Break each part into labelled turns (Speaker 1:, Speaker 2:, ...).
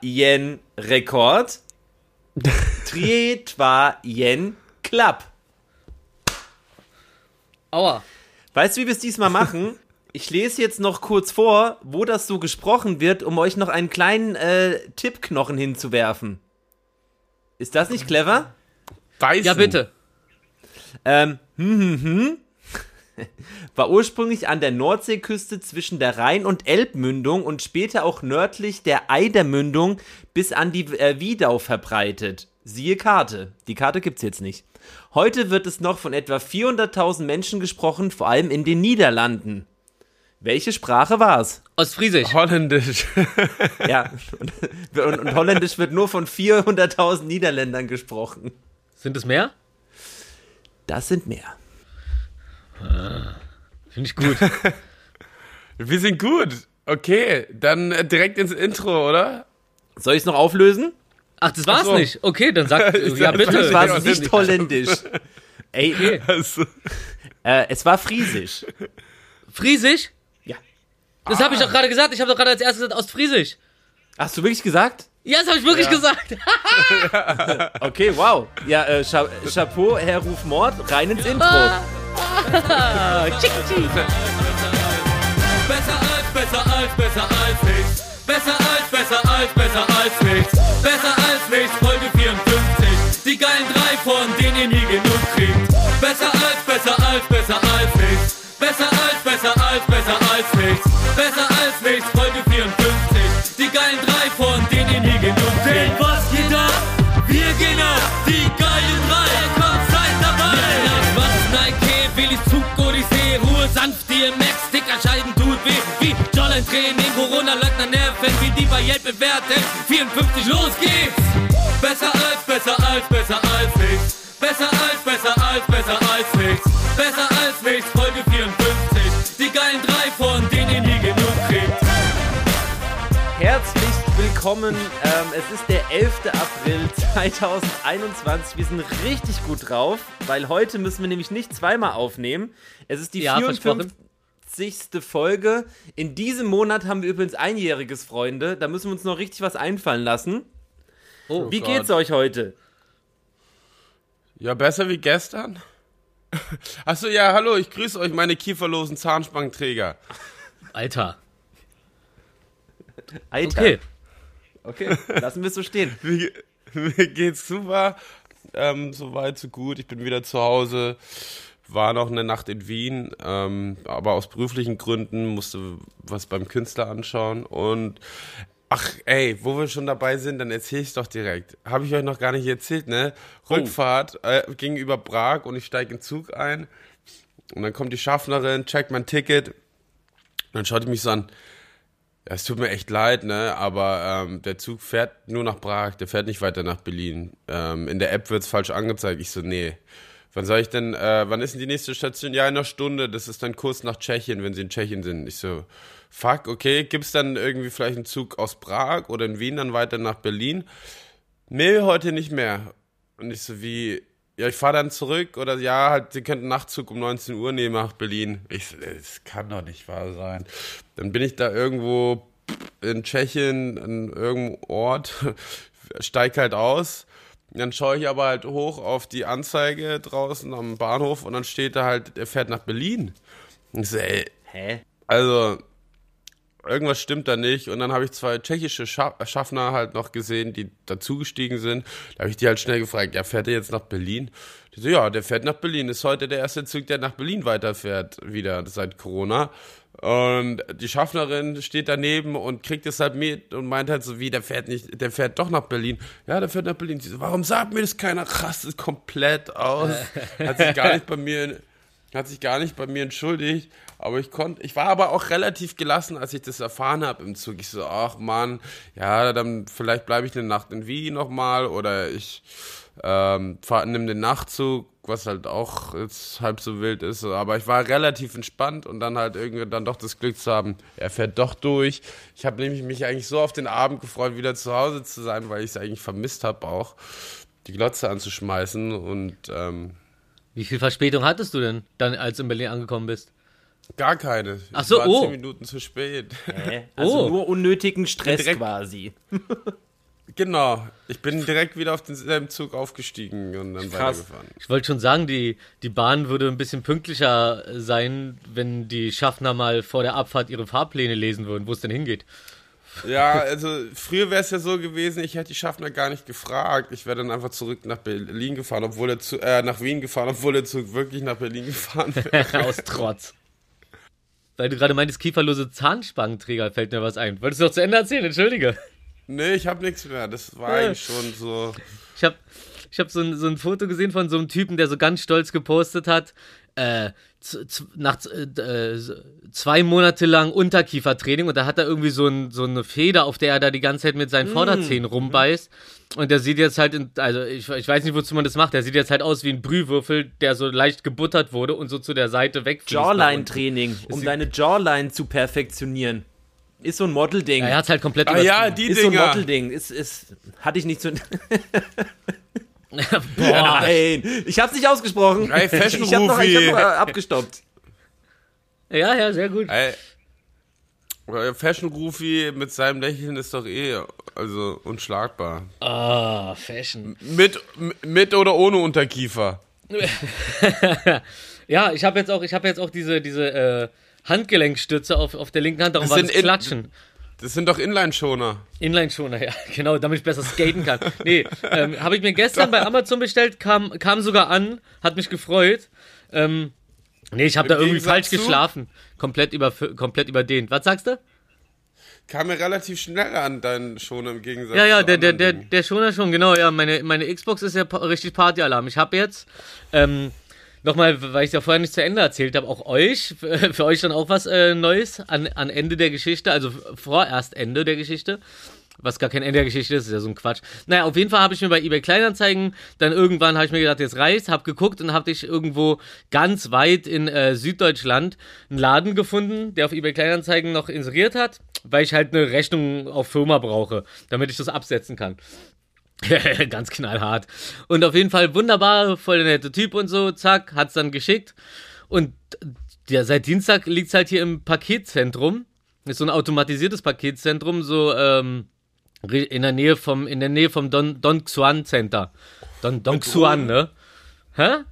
Speaker 1: yen Rekord. Trietwa yen Club.
Speaker 2: Aua.
Speaker 1: Weißt du, wie wir es diesmal machen? Ich lese jetzt noch kurz vor, wo das so gesprochen wird, um euch noch einen kleinen äh, Tippknochen hinzuwerfen. Ist das nicht clever?
Speaker 3: Weißen.
Speaker 2: Ja, bitte.
Speaker 1: Ähm, hm, hm, hm. War ursprünglich an der Nordseeküste zwischen der Rhein- und Elbmündung und später auch nördlich der Eidermündung bis an die äh, Wiedau verbreitet. Siehe Karte. Die Karte gibt's jetzt nicht. Heute wird es noch von etwa 400.000 Menschen gesprochen, vor allem in den Niederlanden. Welche Sprache war's?
Speaker 2: Ostfriesisch.
Speaker 3: Holländisch.
Speaker 1: Ja, und, und, und Holländisch wird nur von 400.000 Niederländern gesprochen.
Speaker 2: Sind es mehr?
Speaker 1: Das sind mehr.
Speaker 2: Finde ich gut.
Speaker 3: Wir sind gut. Okay, dann äh, direkt ins Intro, oder?
Speaker 1: Soll ich's noch auflösen?
Speaker 2: Ach, das war's
Speaker 3: Ach so.
Speaker 2: nicht. Okay, dann sag,
Speaker 3: Ich
Speaker 2: ja bitte.
Speaker 1: Das war nicht holländisch. Ey,
Speaker 2: Okay.
Speaker 3: Also,
Speaker 1: äh, es war friesisch.
Speaker 2: Friesisch?
Speaker 1: Ja.
Speaker 2: Das habe ich doch gerade gesagt. Ich habe doch gerade als erstes gesagt Ostfriesisch.
Speaker 1: Hast du wirklich gesagt?
Speaker 2: Ja, das habe ich wirklich gesagt.
Speaker 1: Okay, wow. Ja, äh, Cha Chapeau, Herr Rufmord, rein ins Intro.
Speaker 2: Ah, tschick, tschick.
Speaker 4: Besser als, besser als, besser als nichts. Besser als, besser als, besser als nichts. Besser als nichts, Folge 54. Die geilen drei, von denen ihr nie genug kriegt. Besser als, besser als, besser als nichts. Besser als, besser Yelp bewerten. 54, los geht's! Besser als, besser als, besser als nichts. Besser als, besser als, besser als nichts. Besser als nichts, Folge 54. Die geilen drei, von denen ihr nie genug kriegt.
Speaker 1: Herzlich willkommen. Ähm, es ist der 11. April 2021. Wir sind richtig gut drauf, weil heute müssen wir nämlich nicht zweimal aufnehmen. Es ist die
Speaker 2: Ja,
Speaker 1: 54. Folge. In diesem Monat haben wir übrigens einjähriges, Freunde. Da müssen wir uns noch richtig was einfallen lassen.
Speaker 2: Oh,
Speaker 1: Wie
Speaker 2: Gott.
Speaker 1: geht's euch heute?
Speaker 3: ja, besser wie gestern. Achso, ja, hallo, ich grüße euch, meine kieferlosen Zahnspangenträger.
Speaker 2: Alter.
Speaker 1: Alter.
Speaker 2: Okay.
Speaker 1: Okay, lassen wir es so stehen.
Speaker 3: Mir, mir geht's super. Ähm, so weit, so gut. Ich bin wieder zu Hause. War noch eine Nacht in Wien, ähm, aber aus beruflichen Gründen musste was beim Künstler anschauen. Und ach, ey, wo wir schon dabei sind, dann erzähle ich doch direkt. Habe ich euch noch gar nicht erzählt, ne? Rückfahrt äh, ging über Prag und ich steige in den Zug ein. Und dann kommt die Schaffnerin, checkt mein Ticket. Und dann schaut die mich so an. Ja, es tut mir echt leid, ne? Aber ähm, der Zug fährt nur nach Prag, der fährt nicht weiter nach Berlin. Ähm, in der App wird's falsch angezeigt. Ich so, nee. Wann soll ich denn, äh, wann ist denn die nächste Station? Ja, in einer Stunde. Das ist dann Kurs nach Tschechien, wenn sie in Tschechien sind. Ich so, fuck, okay. Gibt's dann irgendwie vielleicht einen Zug aus Prag oder in Wien dann weiter nach Berlin? Nee, heute nicht mehr. Und ich so, wie, ja, ich fahre dann zurück oder ja, halt, sie könnten Nachtzug um 19 Uhr nehmen nach Berlin. Ich so, das kann doch nicht wahr sein. Dann bin ich da irgendwo in Tschechien an irgendeinem Ort, steig halt aus. Dann schaue ich aber halt hoch auf die Anzeige draußen am Bahnhof und dann steht da halt, er fährt nach Berlin. Und ich so, ey,
Speaker 1: Hä?
Speaker 3: also, irgendwas stimmt da nicht. Und dann habe ich zwei tschechische Scha Schaffner halt noch gesehen, die dazugestiegen sind. Da habe ich die halt schnell gefragt, ja, fährt er jetzt nach Berlin? Die so, ja, der fährt nach Berlin. Ist heute der erste Zug, der nach Berlin weiterfährt, wieder seit Corona. Und die Schaffnerin steht daneben und kriegt es halt mit und meint halt so, wie, der fährt nicht, der fährt doch nach Berlin. Ja, der fährt nach Berlin. Sie so, warum sagt mir das keiner? Rastet komplett aus. Hat sich gar nicht bei mir hat sich gar nicht bei mir entschuldigt, aber ich konnte, ich war aber auch relativ gelassen, als ich das erfahren habe im Zug. Ich so, ach Mann, ja, dann vielleicht bleibe ich eine Nacht in Wien nochmal oder ich ähm, nimm den Nachtzug, was halt auch jetzt halb so wild ist. Aber ich war relativ entspannt und dann halt irgendwie dann doch das Glück zu haben, er fährt doch durch. Ich habe nämlich mich eigentlich so auf den Abend gefreut, wieder zu Hause zu sein, weil ich es eigentlich vermisst habe auch, die Glotze anzuschmeißen und ähm,
Speaker 2: Wie viel Verspätung hattest du denn, dann, als du in Berlin angekommen bist?
Speaker 3: Gar keine.
Speaker 2: Ach so,
Speaker 3: ich war
Speaker 2: oh.
Speaker 3: zehn Minuten zu spät.
Speaker 1: Hä? Also
Speaker 2: Oh.
Speaker 1: nur unnötigen Stress
Speaker 3: Direkt-
Speaker 1: quasi.
Speaker 3: genau. Ich bin direkt wieder auf denselben Zug aufgestiegen und dann
Speaker 1: Krass.
Speaker 3: weitergefahren.
Speaker 2: Ich wollte schon sagen, die, die Bahn würde ein bisschen pünktlicher sein, wenn die Schaffner mal vor der Abfahrt ihre Fahrpläne lesen würden, wo es denn hingeht.
Speaker 3: Ja, also früher wäre es ja so gewesen, ich hätte die Schaffner gar nicht gefragt. Ich wäre dann einfach zurück nach Berlin gefahren, obwohl der Zug, äh, nach Wien gefahren, obwohl der Zug wirklich nach Berlin gefahren wäre.
Speaker 2: Aus Trotz. Weil du gerade meintest, kieferlose Zahnspangenträger, fällt mir was ein. Wolltest du noch zu Ende erzählen? Entschuldige.
Speaker 3: nee, ich habe nichts mehr. Das war
Speaker 2: Ja.
Speaker 3: eigentlich schon so.
Speaker 2: Ich habe ich hab so, ein, so ein Foto gesehen von so einem Typen, der so ganz stolz gepostet hat, äh, nach äh, äh, zwei Monate lang Unterkiefertraining und da hat er irgendwie so, ein, so eine Feder, auf der er da die ganze Zeit mit seinen Vorderzähnen rumbeißt. Und der sieht jetzt halt, in, also ich, ich weiß nicht, wozu man das macht, der sieht jetzt halt aus wie ein Brühwürfel, der so leicht gebuttert wurde und so zu der Seite wegfließt.
Speaker 1: Jawline-Training, um deine Jawline zu perfektion. Ist so ein Model-Ding.
Speaker 2: Ja, er hat halt komplett
Speaker 3: Ah ja, die
Speaker 1: ist so ein
Speaker 3: Dinger.
Speaker 1: Model-Ding. Ist, ist, hatte ich nicht so.
Speaker 2: Boah,
Speaker 1: Nein, ich hab's nicht ausgesprochen.
Speaker 3: Ey, Fashion
Speaker 1: ich hab noch, ich hab noch abgestoppt.
Speaker 2: ja, ja, sehr gut.
Speaker 3: Ey, Fashion Rufi mit seinem Lächeln ist doch eh also unschlagbar.
Speaker 2: Ah, Fashion.
Speaker 3: Mit, mit oder ohne Unterkiefer.
Speaker 2: Ja, ich habe jetzt auch, ich habe jetzt auch diese, diese äh, Handgelenkstütze auf, auf der linken Hand, darum
Speaker 3: Das
Speaker 2: war
Speaker 3: sind
Speaker 2: das
Speaker 3: in-
Speaker 2: Klatschen.
Speaker 3: Das sind doch Inline-Schoner.
Speaker 2: Inline-Schoner, ja, genau, damit ich besser skaten kann. Nee, ähm, habe ich mir gestern bei Amazon bestellt, kam, kam sogar an, hat mich gefreut. Ähm, nee, ich habe da irgendwie
Speaker 3: Gegensatz
Speaker 2: falsch
Speaker 3: zu?
Speaker 2: geschlafen. Komplett, über, komplett überdehnt. Was sagst du?
Speaker 3: Kam mir relativ schnell an, dein Schoner im Gegensatz
Speaker 2: Ja, ja,
Speaker 3: zu
Speaker 2: der, der, der, der Schoner schon, genau, ja. Meine, meine Xbox ist ja richtig Partyalarm. Ich habe jetzt, ähm, nochmal, weil ich ja vorher nicht zu Ende erzählt habe, auch euch, für euch dann auch was äh, Neues an, an Ende der Geschichte, also vorerst Ende der Geschichte. Was gar kein Ende der Geschichte ist, ist ja so ein Quatsch. Naja, auf jeden Fall habe ich mir bei eBay Kleinanzeigen, dann irgendwann habe ich mir gedacht, jetzt reicht, habe geguckt und habe ich irgendwo ganz weit in äh, Süddeutschland einen Laden gefunden, der auf eBay Kleinanzeigen noch inseriert hat, weil ich halt eine Rechnung auf Firma brauche, damit ich das absetzen kann. Ganz knallhart. Und auf jeden Fall wunderbar, voll der nette Typ und so, zack, hat's dann geschickt. Und ja, seit Dienstag liegt's halt hier im Paketzentrum. Ist so ein automatisiertes Paketzentrum, so ähm, in der Nähe vom, in der Nähe vom Don, Don Xuan Center. Don, Don Xuan, ne? Hä?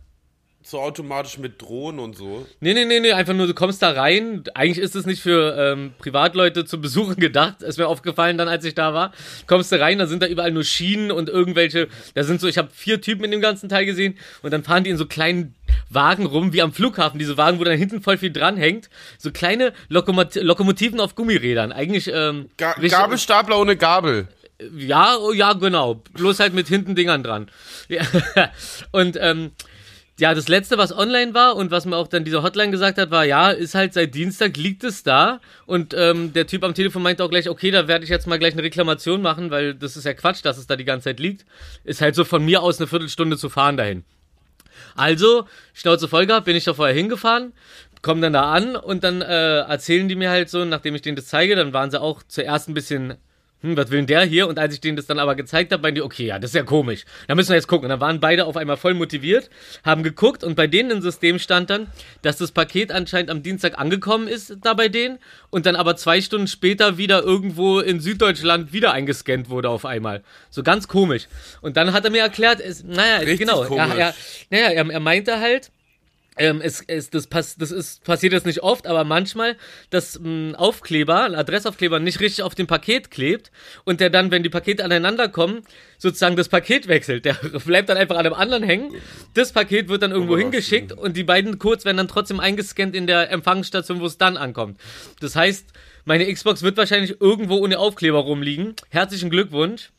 Speaker 3: So automatisch mit Drohnen und so.
Speaker 2: Nee, nee, nee, nee, einfach nur, du kommst da rein. Eigentlich ist es nicht für ähm, Privatleute zu besuchen gedacht. Ist mir aufgefallen dann, als ich da war. Kommst du rein, da sind da überall nur Schienen und irgendwelche. Da sind so, ich habe vier Typen in dem ganzen Teil gesehen und dann fahren die in so kleinen Wagen rum, wie am Flughafen. Diese Wagen, wo dann hinten voll viel dranhängt. So kleine Lokomot Lokomotiven auf Gummirädern. Eigentlich, ähm.
Speaker 3: Ga Gabelstapler ohne Gabel.
Speaker 2: ja, oh, ja, genau. Bloß halt mit hinten Dingern dran. Ja. Und ähm, ja, das letzte, was online war und was mir auch dann diese Hotline gesagt hat, war, ja, ist halt seit Dienstag liegt es da. Und ähm, der Typ am Telefon meinte auch gleich, okay, da werde ich jetzt mal gleich eine Reklamation machen, weil das ist ja Quatsch, dass es da die ganze Zeit liegt. Ist halt so von mir aus eine Viertelstunde zu fahren dahin. Also, Schnauze voll gehabt, bin ich da vorher hingefahren, komm dann da an und dann äh, erzählen die mir halt so, nachdem ich denen das zeige, dann waren sie auch zuerst ein bisschen, hm, was will denn der hier? Und als ich denen das dann aber gezeigt habe, meinen die, okay, ja, das ist ja komisch. Da müssen wir jetzt gucken. Und dann waren beide auf einmal voll motiviert, haben geguckt und bei denen im System stand dann, dass das Paket anscheinend am Dienstag angekommen ist, da bei denen, und dann aber zwei Stunden später wieder irgendwo in Süddeutschland wieder eingescannt wurde auf einmal. So ganz komisch. Und dann hat er mir erklärt, es, naja,
Speaker 3: Richtig
Speaker 2: genau, er, er, naja, er, er meinte halt, ähm, es, es, das, pass, das ist, passiert jetzt nicht oft, aber manchmal, dass ein Aufkleber, ein Adressaufkleber nicht richtig auf dem Paket klebt und der dann, wenn die Pakete aneinander kommen, sozusagen das Paket wechselt. Der bleibt dann einfach an dem anderen hängen. Das Paket wird dann irgendwo hingeschickt und die beiden Codes werden dann trotzdem eingescannt in der Empfangsstation, wo es dann ankommt. Das heißt, meine Xbox wird wahrscheinlich irgendwo ohne Aufkleber rumliegen. Herzlichen Glückwunsch.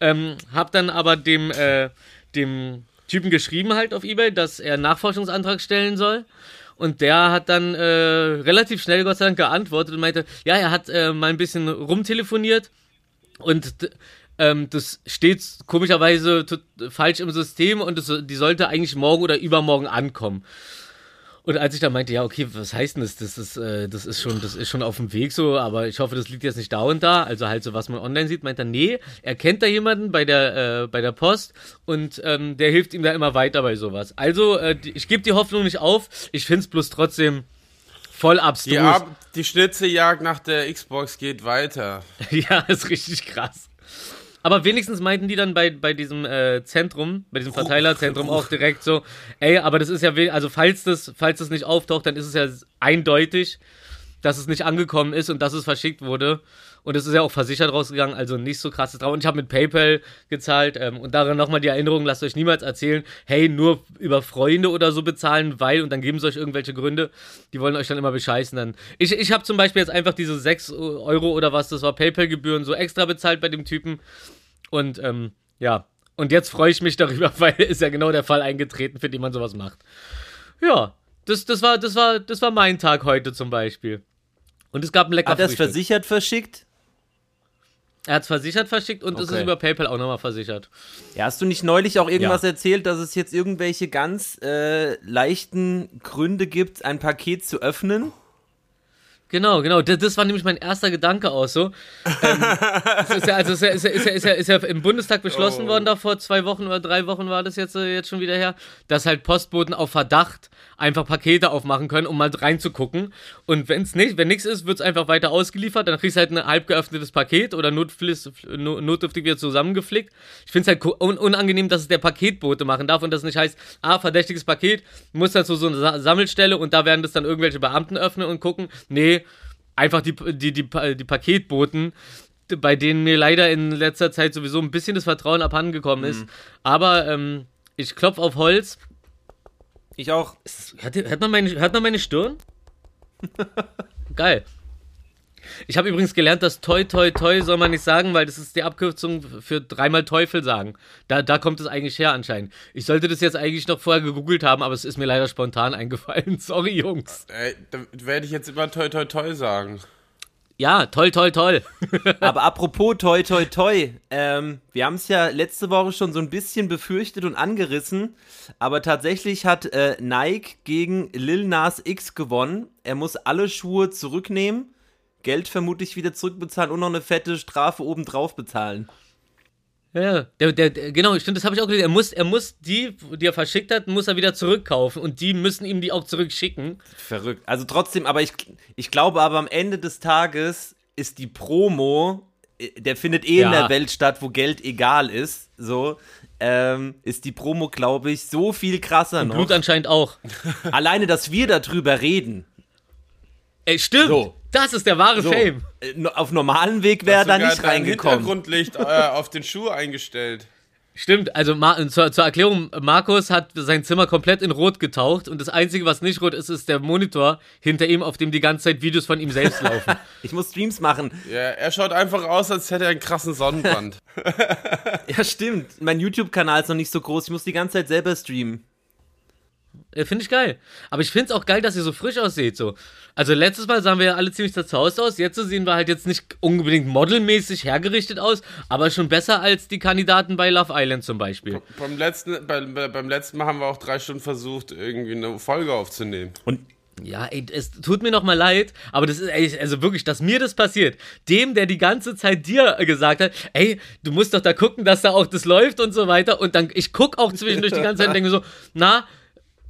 Speaker 2: Ähm, hab dann aber dem, äh, dem Typen geschrieben halt auf Ebay, dass er einen Nachforschungsantrag stellen soll. Und der hat dann äh, relativ schnell Gott sei Dank geantwortet und meinte, ja, er hat äh, mal ein bisschen rumtelefoniert und ähm, das steht komischerweise falsch im System und das, die sollte eigentlich morgen oder übermorgen ankommen. Und als ich dann meinte, ja, okay, was heißt denn das? Das ist, äh, das ist schon, das ist schon auf dem Weg so, aber ich hoffe, das liegt jetzt nicht da und da. Also halt so, was man online sieht, meint er, nee, er kennt da jemanden bei der, äh, bei der Post und ähm, der hilft ihm da immer weiter bei sowas. Also, äh, die- ich gebe die Hoffnung nicht auf. Ich find's bloß trotzdem voll abstrus.
Speaker 3: Die, Ab die Schnitzeljagd nach der Xbox geht weiter.
Speaker 2: Ja, ist richtig krass. Aber wenigstens meinten die dann bei, bei diesem äh, Zentrum, bei diesem Verteilerzentrum auch direkt so, ey, aber das ist ja, also falls das, falls das nicht auftaucht, dann ist es ja eindeutig, dass es nicht angekommen ist und dass es verschickt wurde. Und es ist ja auch versichert rausgegangen, also nicht so krasses drauf. Und ich habe mit PayPal gezahlt ähm, und daran nochmal die Erinnerung, lasst euch niemals erzählen, hey, nur über Freunde oder so bezahlen, weil, und dann geben sie euch irgendwelche Gründe, die wollen euch dann immer bescheißen. Dann. Ich, ich habe zum Beispiel jetzt einfach diese 6 Euro oder was, das war PayPal-Gebühren, so extra bezahlt bei dem Typen. Und ähm, ja, und jetzt freue ich mich darüber, weil ist ja genau der Fall eingetreten, für den man sowas macht. Ja, das, das, war, das, war, das war mein Tag heute zum Beispiel. Und es gab ein lecker
Speaker 1: Hat er es versichert verschickt?
Speaker 2: Er hat es versichert verschickt und es ist
Speaker 1: Okay.
Speaker 2: über PayPal auch nochmal versichert.
Speaker 1: Ja, hast du nicht neulich auch irgendwas
Speaker 2: Ja.
Speaker 1: erzählt, dass es jetzt irgendwelche ganz äh, leichten Gründe gibt, ein Paket zu öffnen?
Speaker 2: Genau, genau. Das, das war nämlich mein erster Gedanke auch so. Ähm, es ist ja, also es ist ja, ist ja, ist ja, ist ja, ist ja im Bundestag beschlossen
Speaker 3: Oh.
Speaker 2: worden, da vor zwei Wochen oder drei Wochen war das jetzt, äh, jetzt schon wieder her, dass halt Postboten auf Verdacht einfach Pakete aufmachen können, um mal reinzugucken. Und wenn es nicht, wenn nichts ist, wird es einfach weiter ausgeliefert. Dann kriegst du halt ein halb geöffnetes Paket oder notfliss, no- notdürftig wieder zusammengeflickt. Ich finde es halt un unangenehm, dass es der Paketbote machen darf und das nicht heißt, ah, verdächtiges Paket, muss dann zu so einer Sa Sammelstelle und da werden das dann irgendwelche Beamten öffnen und gucken. Nee, einfach die, die, die, die Paketboten, bei denen mir leider in letzter Zeit sowieso ein bisschen das Vertrauen abhandengekommen ist. Aber ähm, ich klopfe auf Holz.
Speaker 1: Ich auch.
Speaker 2: Hört, hört, man, meine, hört man meine Stirn? Geil. Ich habe übrigens gelernt, dass toi toi toi soll man nicht sagen, weil das ist die Abkürzung für dreimal Teufel sagen. Da, da kommt es eigentlich her anscheinend. Ich sollte das jetzt eigentlich noch vorher gegoogelt haben, aber es ist mir leider spontan eingefallen. Sorry, Jungs.
Speaker 3: Ey, da werde ich jetzt immer toi toi toi sagen.
Speaker 2: Ja, toll, toll, toll.
Speaker 1: Aber apropos toi toi toi, ähm, wir haben es ja letzte Woche schon so ein bisschen befürchtet und angerissen, aber tatsächlich hat äh, Nike gegen Lil Nas X gewonnen. Er muss alle Schuhe zurücknehmen, Geld vermutlich wieder zurückbezahlen und noch eine fette Strafe obendrauf bezahlen.
Speaker 2: Ja, der, der, der, genau, stimmt, das habe ich auch gelesen. Er muss, er muss die, die er verschickt hat, muss er wieder zurückkaufen und die müssen ihm die auch zurückschicken.
Speaker 1: Verrückt. Also trotzdem, aber ich, ich glaube aber am Ende des Tages ist die Promo, äh, der findet eh in
Speaker 2: Ja.
Speaker 1: der Welt statt, wo Geld egal ist, so, ähm, ist die Promo, glaube ich, so viel krasser noch.
Speaker 2: Blut anscheinend auch.
Speaker 1: Alleine, dass wir darüber reden.
Speaker 2: Ey, stimmt.
Speaker 1: So.
Speaker 2: Das ist der wahre
Speaker 1: So,
Speaker 2: Fame.
Speaker 1: äh, auf normalen Weg wäre er da nicht reingekommen.
Speaker 3: Hintergrundlicht äh, auf den Schuh eingestellt.
Speaker 2: Stimmt, also Ma zur, zur Erklärung, Markus hat sein Zimmer komplett in Rot getaucht und das Einzige, was nicht rot ist, ist der Monitor hinter ihm, auf dem die ganze Zeit Videos von ihm selbst laufen.
Speaker 1: Ich muss Streams machen.
Speaker 3: Ja, er schaut einfach aus, als hätte er einen krassen Sonnenbrand.
Speaker 1: Ja, stimmt. Mein YouTube-Kanal ist noch nicht so groß. Ich muss die ganze Zeit selber streamen.
Speaker 2: Äh, Finde ich geil. Aber ich finde es auch geil, dass ihr so frisch aussieht. So. Also letztes Mal sahen wir ja alle ziemlich zerzaust aus. Jetzt sehen wir halt jetzt nicht unbedingt modelmäßig hergerichtet aus, aber schon besser als die Kandidaten bei Love Island zum Beispiel.
Speaker 3: beim, letzten, bei, bei, beim letzten Mal haben wir auch drei Stunden versucht, irgendwie eine Folge aufzunehmen.
Speaker 1: Und
Speaker 2: Ja, ey, es tut mir noch mal leid, aber das ist, ey, also wirklich, dass mir das passiert. Dem, der die ganze Zeit dir äh, gesagt hat, ey, du musst doch da gucken, dass da auch das läuft und so weiter. Und dann, ich guck auch zwischendurch die ganze Zeit und denke mir so, na,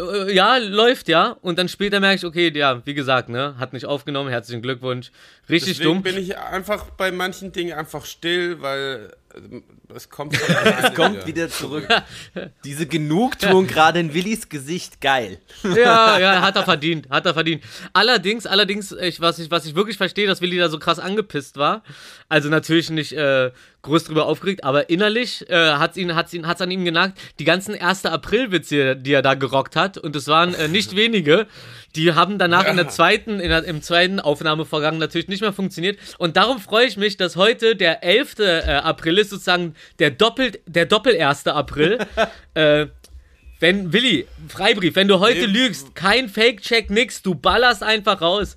Speaker 2: äh, ja, läuft ja. Und dann später merke ich, okay, ja, wie gesagt, ne, hat nicht aufgenommen, herzlichen Glückwunsch. Richtig
Speaker 3: Deswegen
Speaker 2: dumm.
Speaker 3: bin ich einfach bei manchen Dingen einfach still, weil es kommt alleine
Speaker 1: kommt wieder zurück. Diese Genugtuung gerade in Willis Gesicht, geil.
Speaker 2: Ja, ja, hat er verdient, hat er verdient. Allerdings, allerdings, ich, was, ich, was ich wirklich verstehe, dass Willi da so krass angepisst war. Also natürlich nicht äh, groß drüber aufgeregt, aber innerlich äh, hat's ihn, hat's ihn, hat's an ihm genagt. Die ganzen 1. April-Witze, die er da gerockt hat, und es waren äh, nicht wenige, die haben danach in der zweiten, in der, im zweiten Aufnahmevorgang natürlich nicht mehr funktioniert. Und darum freue ich mich, dass heute der 11. Äh, April ist, sozusagen der doppelt, der doppel 1. April. äh, wenn, Willi, Freibrief, wenn du heute
Speaker 3: Nee.
Speaker 2: lügst, kein Fake-Check, nix, du ballerst einfach raus.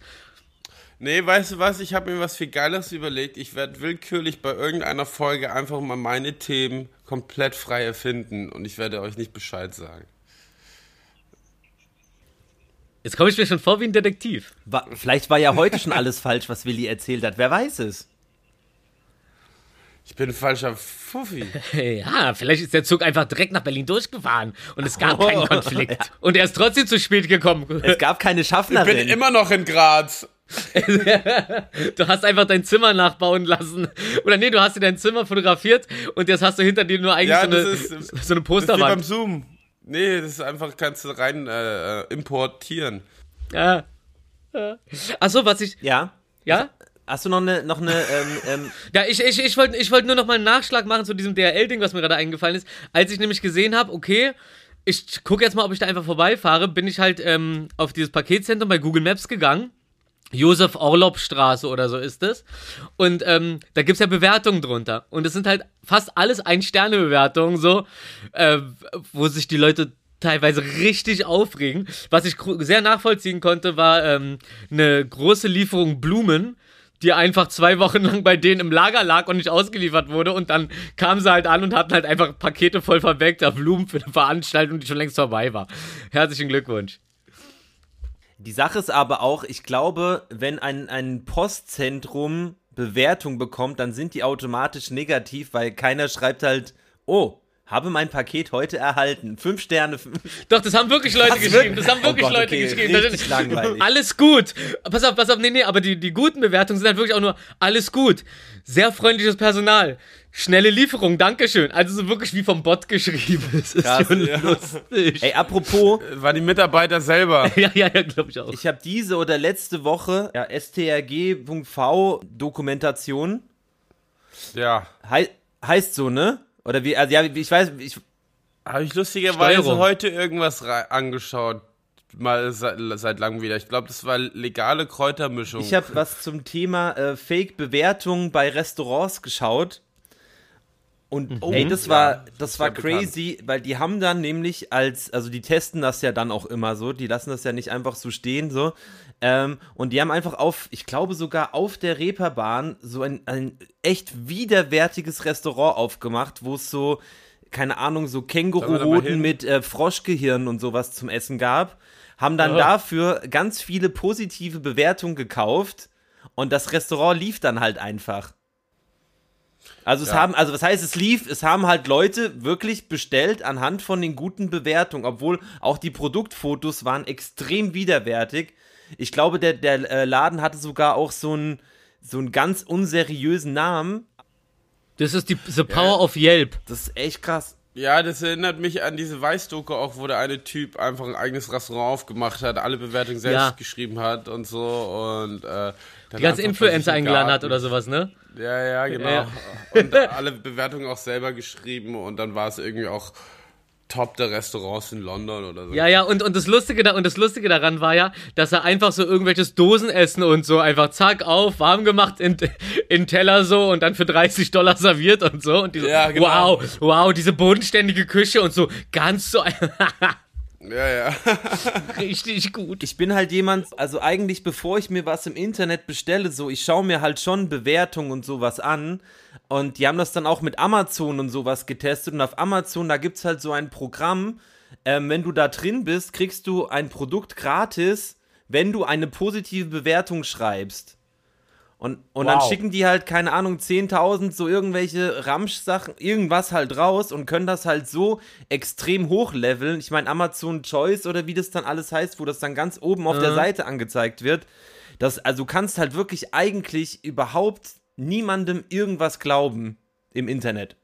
Speaker 3: Nee, weißt du was? Ich habe mir was viel Geiles überlegt. Ich werde willkürlich bei irgendeiner Folge einfach mal meine Themen komplett frei erfinden und ich werde euch nicht Bescheid sagen.
Speaker 2: Jetzt komme ich mir schon vor wie ein Detektiv.
Speaker 1: Wa- Vielleicht war ja heute schon alles falsch, was Willi erzählt hat. Wer weiß es?
Speaker 3: Ich bin ein falscher Fuffi.
Speaker 2: Ja, vielleicht ist der Zug einfach direkt nach Berlin durchgefahren und es gab keinen Konflikt. Und er ist trotzdem zu spät gekommen.
Speaker 1: Es gab keine
Speaker 3: Ich bin
Speaker 1: Schaffnerin.
Speaker 3: immer noch in Graz.
Speaker 2: Du hast einfach dein Zimmer nachbauen lassen. Oder nee, du hast dir dein Zimmer fotografiert und jetzt hast du hinter dir nur eigentlich
Speaker 3: Ja,
Speaker 2: so, eine,
Speaker 3: das ist-
Speaker 2: so eine
Speaker 3: Das ist wie beim
Speaker 2: Posterwand.
Speaker 3: Zoom. Nee, das ist einfach, kannst du rein äh, importieren.
Speaker 2: Ja. Ja. Achso, was ich.
Speaker 1: Ja.
Speaker 2: Ja?
Speaker 1: Hast du noch eine, noch eine, ähm, ähm,
Speaker 2: Ja, ich, ich, ich wollte ich wollt nur noch mal einen Nachschlag machen zu diesem DRL-Ding, was mir gerade eingefallen ist. Als ich nämlich gesehen habe, okay, ich gucke jetzt mal, ob ich da einfach vorbeifahre, bin ich halt ähm, auf dieses Paketzentrum bei Google Maps gegangen. Josef Orlob Straße oder so ist es. Und ähm, da gibt's ja Bewertungen drunter. Und es sind halt fast alles Ein-Sterne-Bewertungen, so, äh, wo sich die Leute teilweise richtig aufregen. Was ich sehr nachvollziehen konnte, war ähm, eine große Lieferung Blumen, die einfach zwei Wochen lang bei denen im Lager lag und nicht ausgeliefert wurde. Und dann kamen sie halt an und hatten halt einfach Pakete voll verweckter Blumen für eine Veranstaltung, die schon längst vorbei war. Herzlichen Glückwunsch.
Speaker 1: Die Sache ist aber auch, ich glaube, wenn ein, ein Postzentrum Bewertung bekommt, dann sind die automatisch negativ, weil keiner schreibt halt, oh, habe mein Paket heute erhalten. Fünf Sterne.
Speaker 2: Doch, das haben wirklich Leute
Speaker 1: Was,
Speaker 2: geschrieben. Das haben
Speaker 1: Oh
Speaker 2: wirklich
Speaker 1: Gott,
Speaker 2: Leute
Speaker 1: okay,
Speaker 2: geschrieben. Das
Speaker 1: richtig
Speaker 2: ist-
Speaker 1: langweilig.
Speaker 2: Alles gut. Pass auf, pass auf. Nee, nee, aber die, die guten Bewertungen sind halt wirklich auch nur alles gut. Sehr freundliches Personal. Schnelle Lieferung, Dankeschön. Also so wirklich wie vom Bot geschrieben. Das ist
Speaker 1: Krass,
Speaker 2: schon
Speaker 3: ja.
Speaker 2: lustig.
Speaker 1: Ey, apropos,
Speaker 3: War die Mitarbeiter selber.
Speaker 2: Ja, ja, ja, glaube ich auch.
Speaker 1: ich habe diese oder letzte Woche ja, strg.v Dokumentation.
Speaker 3: Ja.
Speaker 1: Hei heißt so, ne? Oder wie, also ja, ich weiß, ich,
Speaker 3: Habe ich lustigerweise
Speaker 2: Steuerung.
Speaker 3: heute irgendwas angeschaut. Mal seit, seit langem wieder. Ich glaube, das war legale Kräutermischung.
Speaker 1: Ich habe was zum Thema äh, Fake-Bewertungen bei Restaurants geschaut. Und ey, das war,
Speaker 3: Ja,
Speaker 1: das
Speaker 3: ist
Speaker 1: war
Speaker 3: ja bekannt.
Speaker 1: crazy, weil die haben dann nämlich als, also die testen das ja dann auch immer so, die lassen das ja nicht einfach so stehen, so. Ähm, und die haben einfach auf, ich glaube sogar auf der Reeperbahn so ein, ein echt widerwärtiges Restaurant aufgemacht, wo es so, keine Ahnung, so Känguruhoden
Speaker 3: hin?
Speaker 1: mit äh, Froschgehirn und sowas zum Essen gab. Haben dann
Speaker 2: Oh.
Speaker 1: dafür ganz viele positive Bewertungen gekauft und das Restaurant lief dann halt einfach. Also es
Speaker 3: Ja.
Speaker 1: haben, also was heißt es lief? Es haben halt Leute wirklich bestellt anhand von den guten Bewertungen, obwohl auch die Produktfotos waren extrem widerwärtig. Ich glaube, der, der äh, Laden hatte sogar auch so einen so einen ganz unseriösen Namen.
Speaker 2: Das ist die The Power of Yelp.
Speaker 1: Das ist echt krass.
Speaker 3: ja, das erinnert mich an diese Weißdoku auch, wo der eine Typ einfach ein eigenes Restaurant aufgemacht hat, alle Bewertungen selbst
Speaker 2: Ja.
Speaker 3: geschrieben hat und so und äh,
Speaker 2: Die ganze Influencer eingeladen hat oder sowas, ne?
Speaker 3: Ja, ja, genau.
Speaker 2: Ja.
Speaker 3: Und alle Bewertungen auch selber geschrieben und dann war es irgendwie auch Top der Restaurants in London oder so.
Speaker 2: Ja, ja, und, und, das Lustige da, und das Lustige daran war ja, dass er einfach so irgendwelches Dosenessen und so einfach zack auf, warm gemacht in, in Teller so und dann für 30 Dollar serviert und so. Und die so,
Speaker 3: Ja, genau.
Speaker 2: wow, wow, diese bodenständige Küche und so ganz so
Speaker 3: Ja, ja.
Speaker 2: richtig gut.
Speaker 1: Ich bin halt jemand, also eigentlich bevor ich mir was im Internet bestelle, so, ich schaue mir halt schon Bewertungen und sowas an. Und die haben das dann auch mit Amazon und sowas getestet. Und auf Amazon, da gibt es halt so ein Programm. Ähm, wenn du da drin bist, kriegst du ein Produkt gratis, wenn du eine positive Bewertung schreibst. Und, und dann
Speaker 3: Wow.
Speaker 1: schicken die halt, keine Ahnung, 10.000 so irgendwelche Ramsch-Sachen, irgendwas halt raus und können das halt so extrem hochleveln. Ich meine, Amazon Choice oder wie das dann alles heißt, wo das dann ganz oben auf der Seite angezeigt wird. Das, also du kannst halt wirklich eigentlich überhaupt niemandem irgendwas glauben im Internet.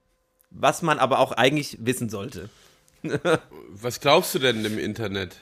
Speaker 1: Was man aber auch eigentlich wissen sollte.
Speaker 3: Was glaubst du denn im Internet?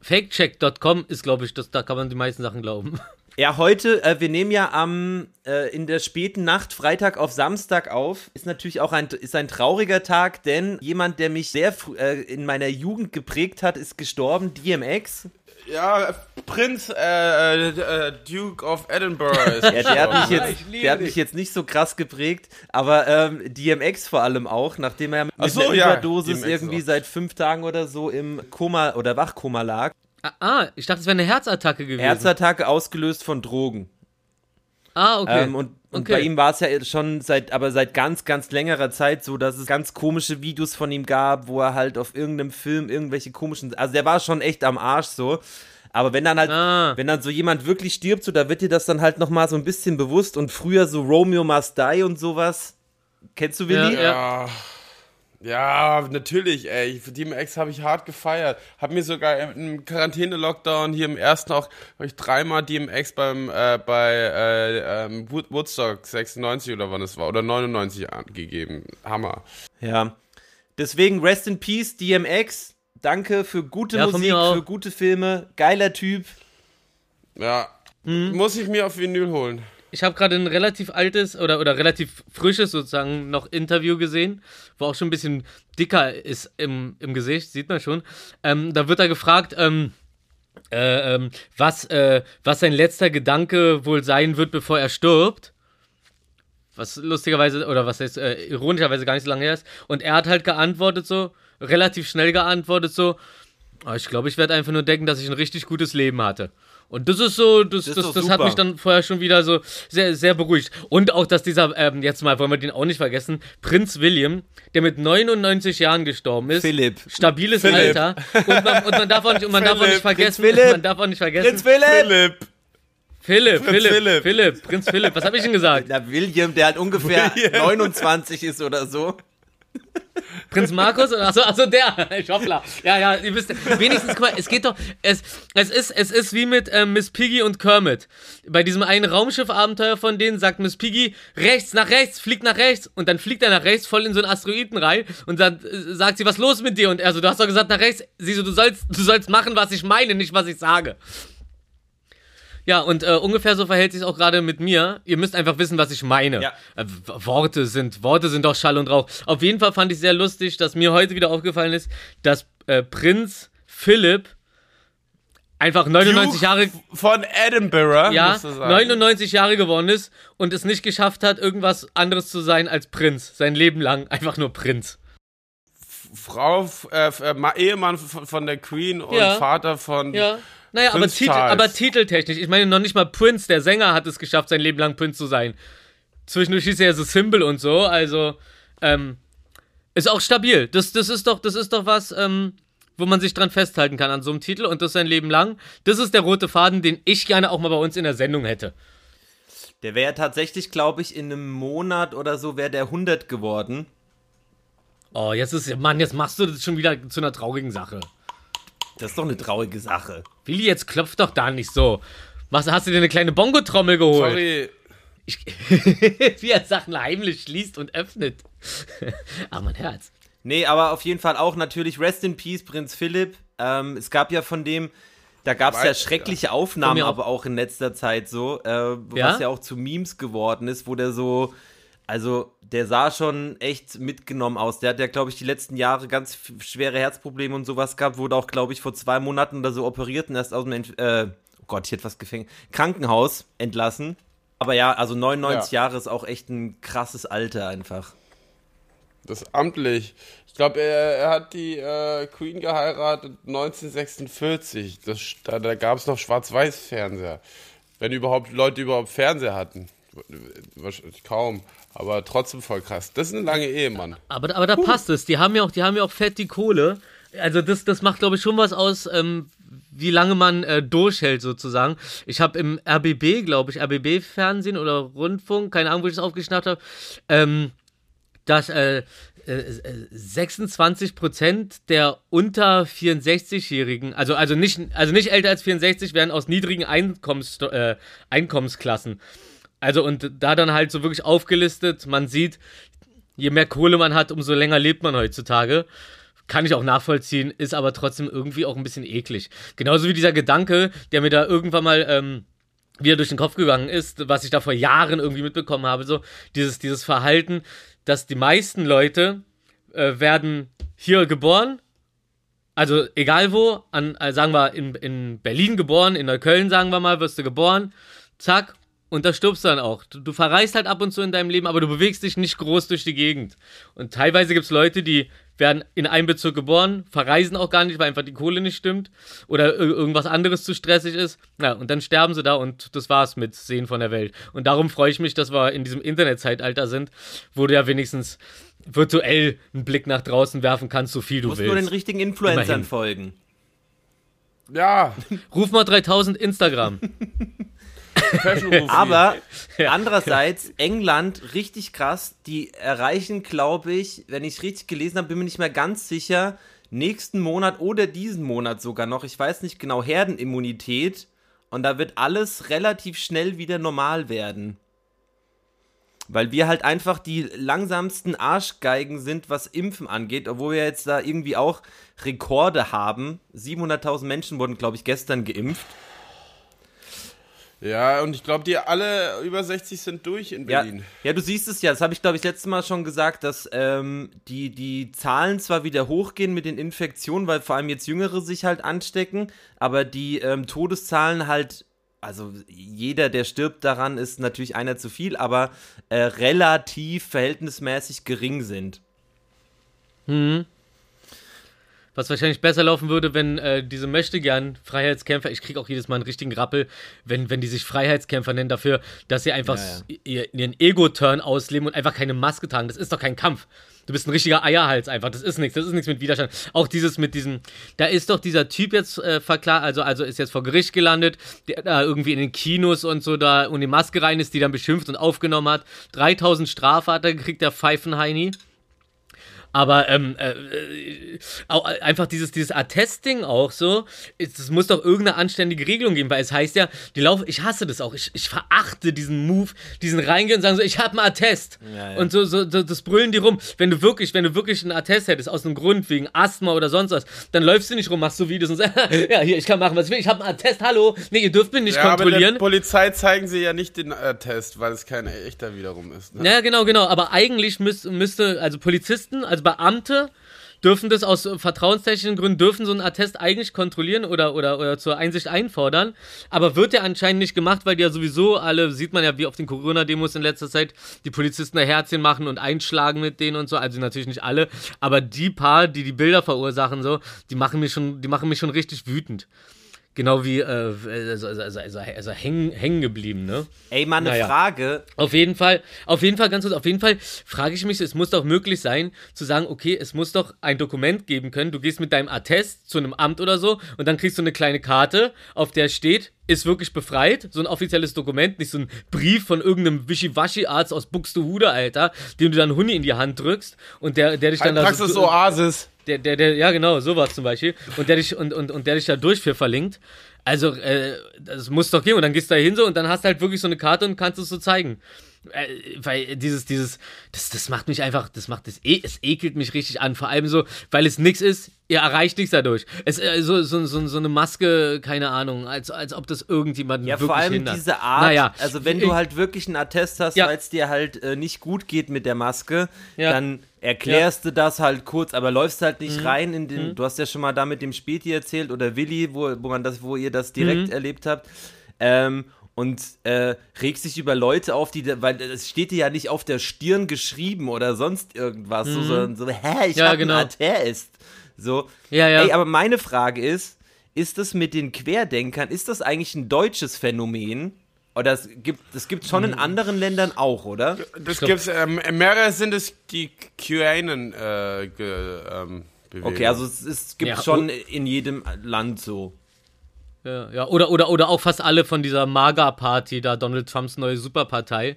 Speaker 2: Fakecheck.com ist, glaube ich, das, da kann man die meisten Sachen glauben.
Speaker 1: Ja, heute, äh, wir nehmen ja am äh, in der späten Nacht, Freitag auf Samstag auf. Ist natürlich auch ein, ist ein trauriger Tag, denn jemand, der mich sehr früh, äh, in meiner Jugend geprägt hat, ist gestorben, DMX.
Speaker 3: Ja, Prinz äh, äh, Duke of Edinburgh ist
Speaker 1: Ja, der hat mich jetzt, der hat mich jetzt nicht so krass geprägt, aber ähm, DMX vor allem auch, nachdem er mit
Speaker 3: so,
Speaker 1: einer
Speaker 3: ja,
Speaker 1: Überdosis
Speaker 3: DMX
Speaker 1: irgendwie
Speaker 3: auch.
Speaker 1: seit fünf Tagen oder so im Koma oder Wachkoma lag.
Speaker 2: ah, ah, ich dachte, es wäre eine Herzattacke gewesen.
Speaker 1: Herzattacke ausgelöst von Drogen.
Speaker 2: Ah, okay.
Speaker 1: Ähm, und und
Speaker 2: Okay.
Speaker 1: bei ihm war es ja schon seit, aber seit ganz, ganz längerer Zeit so, dass es ganz komische Videos von ihm gab, wo er halt auf irgendeinem Film irgendwelche komischen, also der war schon echt am Arsch so. Aber wenn dann halt,
Speaker 2: Ah.
Speaker 1: wenn dann so jemand wirklich stirbt, so, da wird dir das dann halt nochmal so ein bisschen bewusst und früher so Romeo Must Die und sowas. Kennst du Willi?
Speaker 2: Ja,
Speaker 3: Ja. Ja, natürlich, ey. Für DMX habe ich hart gefeiert. Hab mir sogar im Quarantäne-Lockdown hier im ersten auch hab ich dreimal DMX beim äh, bei äh, ähm, Wood- Woodstock 96 oder wann es war oder 99 angegeben. Hammer.
Speaker 1: Ja. Deswegen Rest in Peace, DMX. Danke für gute
Speaker 2: Ja,
Speaker 1: Musik, für gute Filme. Geiler Typ.
Speaker 3: Ja.
Speaker 2: Hm.
Speaker 3: Muss ich mir auf Vinyl holen.
Speaker 2: Ich habe gerade ein relativ altes oder, oder relativ frisches sozusagen noch Interview gesehen, wo auch schon ein bisschen dicker ist im, im Gesicht, sieht man schon. Ähm, da wird er gefragt, ähm, äh, ähm, was, äh, was sein letzter Gedanke wohl sein wird, bevor er stirbt. Was lustigerweise, oder was heißt, äh, ironischerweise gar nicht so lange her ist. Und er hat halt geantwortet so, relativ schnell geantwortet so, "Ah, ich glaube, ich werde einfach nur denken, dass ich ein richtig gutes Leben hatte. Und das ist so, das,
Speaker 1: Das
Speaker 2: das,
Speaker 1: ist
Speaker 2: das, hat mich dann vorher schon wieder so sehr, sehr beruhigt. Und auch, dass dieser, ähm, jetzt mal, wollen wir den auch nicht vergessen, Prinz William, der mit 99 Jahren gestorben ist.
Speaker 1: Philipp.
Speaker 2: Stabiles
Speaker 3: Philipp.
Speaker 2: Alter. Und man, und man darf auch nicht, und man darf auch nicht
Speaker 3: Philipp,
Speaker 2: vergessen,
Speaker 1: Prinz Philipp.
Speaker 2: man darf auch nicht vergessen.
Speaker 1: Prinz Philipp!
Speaker 3: Philipp!
Speaker 2: Philipp,
Speaker 3: Prinz
Speaker 2: Philipp,
Speaker 3: Philipp.
Speaker 2: Philipp, Prinz Philipp, was habe ich denn gesagt?
Speaker 1: Na, William, der halt ungefähr
Speaker 3: William.
Speaker 1: 29 ist oder so.
Speaker 2: Prinz Markus? Achso, achso, der. Schoffler. Ja, ja, ihr wisst, wenigstens, guck mal, es geht doch, es, es, ist, es ist wie mit ähm, Miss Piggy und Kermit. Bei diesem einen Raumschiff-Abenteuer von denen sagt Miss Piggy, rechts, nach rechts, fliegt nach rechts. Und dann fliegt er nach rechts voll in so einen Asteroiden rein und dann äh, sagt sie, was ist los mit dir? Und er so, du hast doch gesagt nach rechts. Sie so, du sollst, du sollst machen, was ich meine, nicht was ich sage. Ja, und äh, ungefähr so verhält sich auch gerade mit mir. Ihr müsst einfach wissen, was ich meine.
Speaker 1: Ja.
Speaker 2: Äh, Worte sind, Worte sind doch Schall und Rauch. Auf jeden Fall fand ich sehr lustig, dass mir heute wieder aufgefallen ist, dass äh, Prinz Philipp einfach 99
Speaker 3: Duke
Speaker 2: Jahre,
Speaker 3: von Edinburgh,
Speaker 2: ja,
Speaker 3: musst du sagen.
Speaker 2: 99 Jahre geworden ist und es nicht geschafft hat, irgendwas anderes zu sein als Prinz. Sein Leben lang einfach nur Prinz.
Speaker 3: Frau, äh, äh, Ma- Ehemann von, von der Queen und
Speaker 2: Ja.
Speaker 3: Vater von.
Speaker 2: Ja. Naja, aber, Titel, aber titeltechnisch. Ich meine, noch nicht mal Prince, der Sänger, hat es geschafft, sein Leben lang Prince zu sein. Zwischendurch hieß er ja so Symbol und so, also, ähm, ist auch stabil. Das, das ist doch, das ist doch was, ähm, wo man sich dran festhalten kann an so einem Titel und das sein Leben lang. Das ist der rote Faden, den ich gerne auch mal bei uns in der Sendung hätte.
Speaker 1: Der wäre tatsächlich, glaube ich, in einem Monat oder so wäre der 100 geworden.
Speaker 2: Oh, jetzt ist, Mann, jetzt machst du das schon wieder zu einer traurigen Sache.
Speaker 1: Das ist doch eine traurige Sache.
Speaker 2: Willi, jetzt klopft doch da nicht so. Was, hast du dir eine kleine Bongo-Trommel geholt?
Speaker 3: Sorry.
Speaker 2: Ich, wie er Sachen heimlich schließt und öffnet. ah, mein Herz.
Speaker 1: Nee, aber auf jeden Fall auch natürlich Rest in Peace, Prinz Philipp. Ähm, es gab ja von dem, da gab es ja schreckliche Aufnahmen,
Speaker 2: auch.
Speaker 1: aber auch in letzter Zeit so, äh,
Speaker 2: Ja?
Speaker 1: was ja auch zu Memes geworden ist, wo der so, also der sah schon echt mitgenommen aus. Der hat ja, glaube ich, die letzten Jahre ganz schwere Herzprobleme und sowas gehabt, wurde auch, glaube ich, vor zwei Monaten oder so operiert und erst aus dem, Ent äh, oh Gott, ich hätte was gefängt, Krankenhaus entlassen. Aber ja, also 99
Speaker 3: Ja.
Speaker 1: Jahre ist auch echt ein krasses Alter einfach.
Speaker 3: Das ist amtlich. Ich glaube, er, er hat die äh, Queen geheiratet 1946. Das, da da gab es noch Schwarz-Weiß-Fernseher. Wenn überhaupt Leute überhaupt Fernseher hatten. Wahrscheinlich kaum. Aber trotzdem voll krass. Das ist eine lange Ehe, Mann.
Speaker 2: Aber, aber da passt es. Die haben ja auch, die haben ja auch fett die Kohle. Also das, das macht, glaube ich, schon was aus, ähm, wie lange man äh, durchhält sozusagen. Ich habe im RBB, glaube ich, RBB-Fernsehen oder Rundfunk, keine Ahnung, wo ich das aufgeschnappt habe, ähm, dass äh, äh, äh, 26 Prozent der unter 64-Jährigen, also, also, nicht, also nicht älter als 64, werden aus niedrigen Einkommens, äh, Einkommensklassen. Also und da dann halt so wirklich aufgelistet, man sieht, je mehr Kohle man hat, umso länger lebt man heutzutage. Kann ich auch nachvollziehen, ist aber trotzdem irgendwie auch ein bisschen eklig. Genauso wie dieser Gedanke, der mir da irgendwann mal ähm, wieder durch den Kopf gegangen ist, was ich da vor Jahren irgendwie mitbekommen habe, so dieses, dieses Verhalten, dass die meisten Leute äh, werden hier geboren, also egal wo, an, äh, sagen wir in, in Berlin geboren, in Neukölln sagen wir mal, wirst du geboren, zack, und da stirbst du dann auch. Du, du verreist halt ab und zu in deinem Leben, aber du bewegst dich nicht groß durch die Gegend. Und teilweise gibt es Leute, die werden in einem Bezirk geboren, verreisen auch gar nicht, weil einfach die Kohle nicht stimmt oder ir- irgendwas anderes zu stressig ist. Ja, und dann sterben sie da und das war's mit Sehen von der Welt. Und darum freue ich mich, dass wir in diesem Internetzeitalter sind, wo du ja wenigstens virtuell einen Blick nach draußen werfen kannst, so viel
Speaker 1: Du
Speaker 2: du
Speaker 1: musst nur den
Speaker 2: willst.
Speaker 1: richtigen Influencern
Speaker 2: Immerhin.
Speaker 1: folgen.
Speaker 3: Ja,
Speaker 2: Ruf mal 3000 Instagram.
Speaker 1: Aber andererseits, England, richtig krass, die erreichen, glaube ich, wenn ich richtig gelesen habe, bin mir nicht mehr ganz sicher, nächsten Monat oder diesen Monat sogar noch, ich weiß nicht genau, Herdenimmunität. Und da wird alles relativ schnell wieder normal werden. Weil wir halt einfach die langsamsten Arschgeigen sind, was Impfen angeht, obwohl wir jetzt da irgendwie auch Rekorde haben. 700.000 Menschen wurden, glaube ich, gestern geimpft.
Speaker 3: Ja, und ich glaube, die alle über 60 sind durch in
Speaker 1: Ja,
Speaker 3: Berlin.
Speaker 1: ja, du siehst es ja, das habe ich, glaube ich, letztes Mal schon gesagt, dass ähm, die, die Zahlen zwar wieder hochgehen mit den Infektionen, weil vor allem jetzt Jüngere sich halt anstecken, aber die ähm, Todeszahlen halt, also jeder, der stirbt daran, ist natürlich einer zu viel, aber äh, relativ verhältnismäßig gering sind.
Speaker 2: Was wahrscheinlich besser laufen würde, wenn äh, diese möchtegern Freiheitskämpfer, ich kriege auch jedes Mal einen richtigen Rappel, wenn, wenn die sich Freiheitskämpfer nennen dafür, dass sie einfach
Speaker 1: Ja, ja.
Speaker 2: ihren Ego-Turn ausleben und einfach keine Maske tragen. Das ist doch kein Kampf. Du bist ein richtiger Eierhals einfach. Das ist nichts. Das ist nichts mit Widerstand. Auch dieses mit diesem, da ist doch dieser Typ jetzt äh, verklagt, also, also ist jetzt vor Gericht gelandet, der da irgendwie in den Kinos und so da und die Maske rein ist, die dann beschimpft und aufgenommen hat. 3000 Strafe hat er gekriegt, der Pfeifenheini. Aber ähm, äh, äh, auch einfach dieses, dieses Attesting auch so, es muss doch irgendeine anständige Regelung geben, weil es heißt ja, die laufen, ich hasse das auch, ich, ich verachte diesen Move, diesen reingehen und sagen so, ich habe einen Attest.
Speaker 1: Ja, ja.
Speaker 2: Und so, so, so, das brüllen die rum. Wenn du wirklich, wenn du wirklich einen Attest hättest, aus einem Grund, wegen Asthma oder sonst was, dann läufst du nicht rum, machst so Videos und sagst, ja, hier, ich kann machen, was ich will, ich habe einen Attest, hallo, nee, ihr dürft mich nicht
Speaker 3: Ja, aber der
Speaker 2: kontrollieren.
Speaker 3: Polizei zeigen sie ja nicht den äh, Test, weil es kein echter wiederum ist. Ne?
Speaker 2: Ja, genau, genau. Aber eigentlich müß, müsste, also Polizisten, also Beamte, dürfen das aus vertrauenstechnischen Gründen, dürfen so einen Attest eigentlich kontrollieren oder, oder, oder zur Einsicht einfordern. Aber wird ja anscheinend nicht gemacht, weil die ja sowieso alle, sieht man ja wie auf den Corona-Demos in letzter Zeit, die Polizisten da Herzchen machen und einschlagen mit denen und so. Also natürlich nicht alle, aber die paar, die die Bilder verursachen, so, die machen mich schon, die machen mich schon richtig wütend. Genau wie, äh, also, also, also, also, also hängen, hängen geblieben, ne?
Speaker 1: Ey, mal eine
Speaker 2: Naja.
Speaker 1: Frage.
Speaker 2: Auf jeden Fall, auf jeden Fall, ganz kurz, auf jeden Fall frage ich mich, es muss doch möglich sein, zu sagen, okay, es muss doch ein Dokument geben können. Du gehst mit deinem Attest zu einem Amt oder so und dann kriegst du eine kleine Karte, auf der steht, ist wirklich befreit, so ein offizielles Dokument, nicht so ein Brief von irgendeinem Wischiwaschi-Arzt aus Buxtehude, Alter, dem du dann Huni in die Hand drückst und der, der dich dann da
Speaker 3: Praxis Oasis.
Speaker 2: Der, der, der, ja genau, sowas zum Beispiel. Und der dich, und, und, und der dich da durch für verlinkt. Also, äh, das muss doch gehen. Und dann gehst du da hin so und dann hast du halt wirklich so eine Karte und kannst es so zeigen. Äh, weil dieses, dieses, das, das macht mich einfach, das macht das, e es ekelt mich richtig an. Vor allem so, weil es nix ist, ihr erreicht nichts dadurch. Es, äh, so, so, so, so eine Maske, keine Ahnung, als, als ob das irgendjemanden
Speaker 1: Ja,
Speaker 2: wirklich
Speaker 1: vor allem
Speaker 2: hindert.
Speaker 1: diese Art,
Speaker 2: Naja,
Speaker 1: also wenn
Speaker 2: ich-
Speaker 1: du halt wirklich einen Attest hast,
Speaker 2: Ja.
Speaker 1: weil es dir halt äh, nicht gut geht mit der Maske,
Speaker 2: Ja.
Speaker 1: dann erklärst du das halt kurz, aber läufst halt
Speaker 2: Mhm.
Speaker 1: nicht rein in den, du hast ja schon mal da mit dem Späti erzählt oder Willi, wo, wo man das, wo ihr das direkt
Speaker 2: Mhm.
Speaker 1: erlebt habt, ähm, und äh, regst dich über Leute auf, die, da- weil es steht dir ja nicht auf der Stirn geschrieben oder sonst irgendwas, so, sondern so, hä, ich
Speaker 2: Mhm. Ja,
Speaker 1: hab
Speaker 2: genau.
Speaker 1: einen Attest. So.
Speaker 2: Ja, ja.
Speaker 1: Ey, aber meine Frage ist, ist das mit den Querdenkern, ist das eigentlich ein deutsches Phänomen? Oder es gibt es gibt schon in
Speaker 2: Hm.
Speaker 1: anderen Ländern auch, oder?
Speaker 3: Das gibt's, ähm, mehrere sind es die QAnon äh, ähm, Bewegung.
Speaker 1: Okay, also es, es gibt
Speaker 2: Ja,
Speaker 1: schon in jedem Land so.
Speaker 2: Ja, ja. Oder, oder, oder auch fast alle von dieser MAGA-Party, da Donald Trumps neue Superpartei.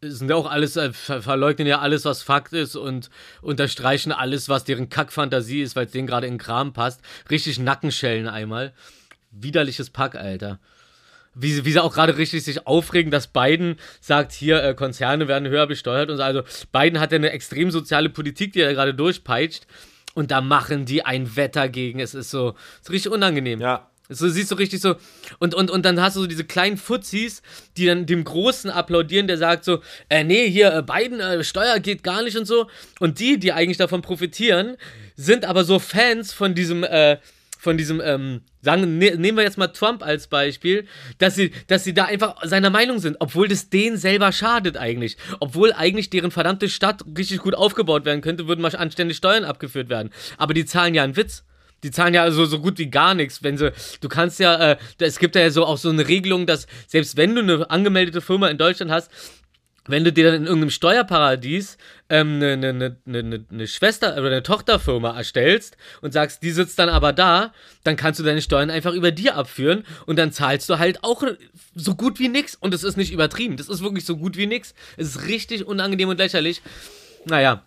Speaker 2: Sind ja auch alles, äh, ver verleugnen ja alles, was Fakt ist und unterstreichen alles, was deren Kackfantasie ist, weil es denen gerade in den Kram passt. Richtig Nackenschellen einmal. Widerliches Pack, Alter. Wie, sie- wie sie auch gerade richtig sich aufregen, dass Biden sagt, hier, äh, Konzerne werden höher besteuert und so. Also Biden hat ja eine extrem soziale Politik, die er gerade durchpeitscht. Und da machen die ein Wetter gegen. Es ist so, ist richtig unangenehm.
Speaker 1: Ja.
Speaker 2: So siehst du richtig so. Und, und, und dann hast du so diese kleinen Fuzis, die dann dem Großen applaudieren, der sagt so, äh, nee, hier, äh, Biden, äh, Steuer geht gar nicht und so. Und die, die eigentlich davon profitieren, sind aber so Fans von diesem, äh, von diesem, ähm, sagen, ne, nehmen wir jetzt mal Trump als Beispiel, dass sie, dass sie da einfach seiner Meinung sind, obwohl das denen selber schadet eigentlich. Obwohl eigentlich deren verdammte Stadt richtig gut aufgebaut werden könnte, würden mal anständig Steuern abgeführt werden. Aber die zahlen ja einen Witz. Die zahlen ja so, so gut wie gar nichts. Wenn sie, du kannst ja, äh, es gibt ja so auch so eine Regelung, dass selbst wenn du eine angemeldete Firma in Deutschland hast, wenn du dir dann in irgendeinem Steuerparadies ähm, eine, eine, eine, eine, eine Schwester oder eine Tochterfirma erstellst und sagst, die sitzt dann aber da, dann kannst du deine Steuern einfach über dir abführen und dann zahlst du halt auch so gut wie nix. Und das ist nicht übertrieben. Das ist wirklich so gut wie nix. Es ist richtig unangenehm und lächerlich. Naja.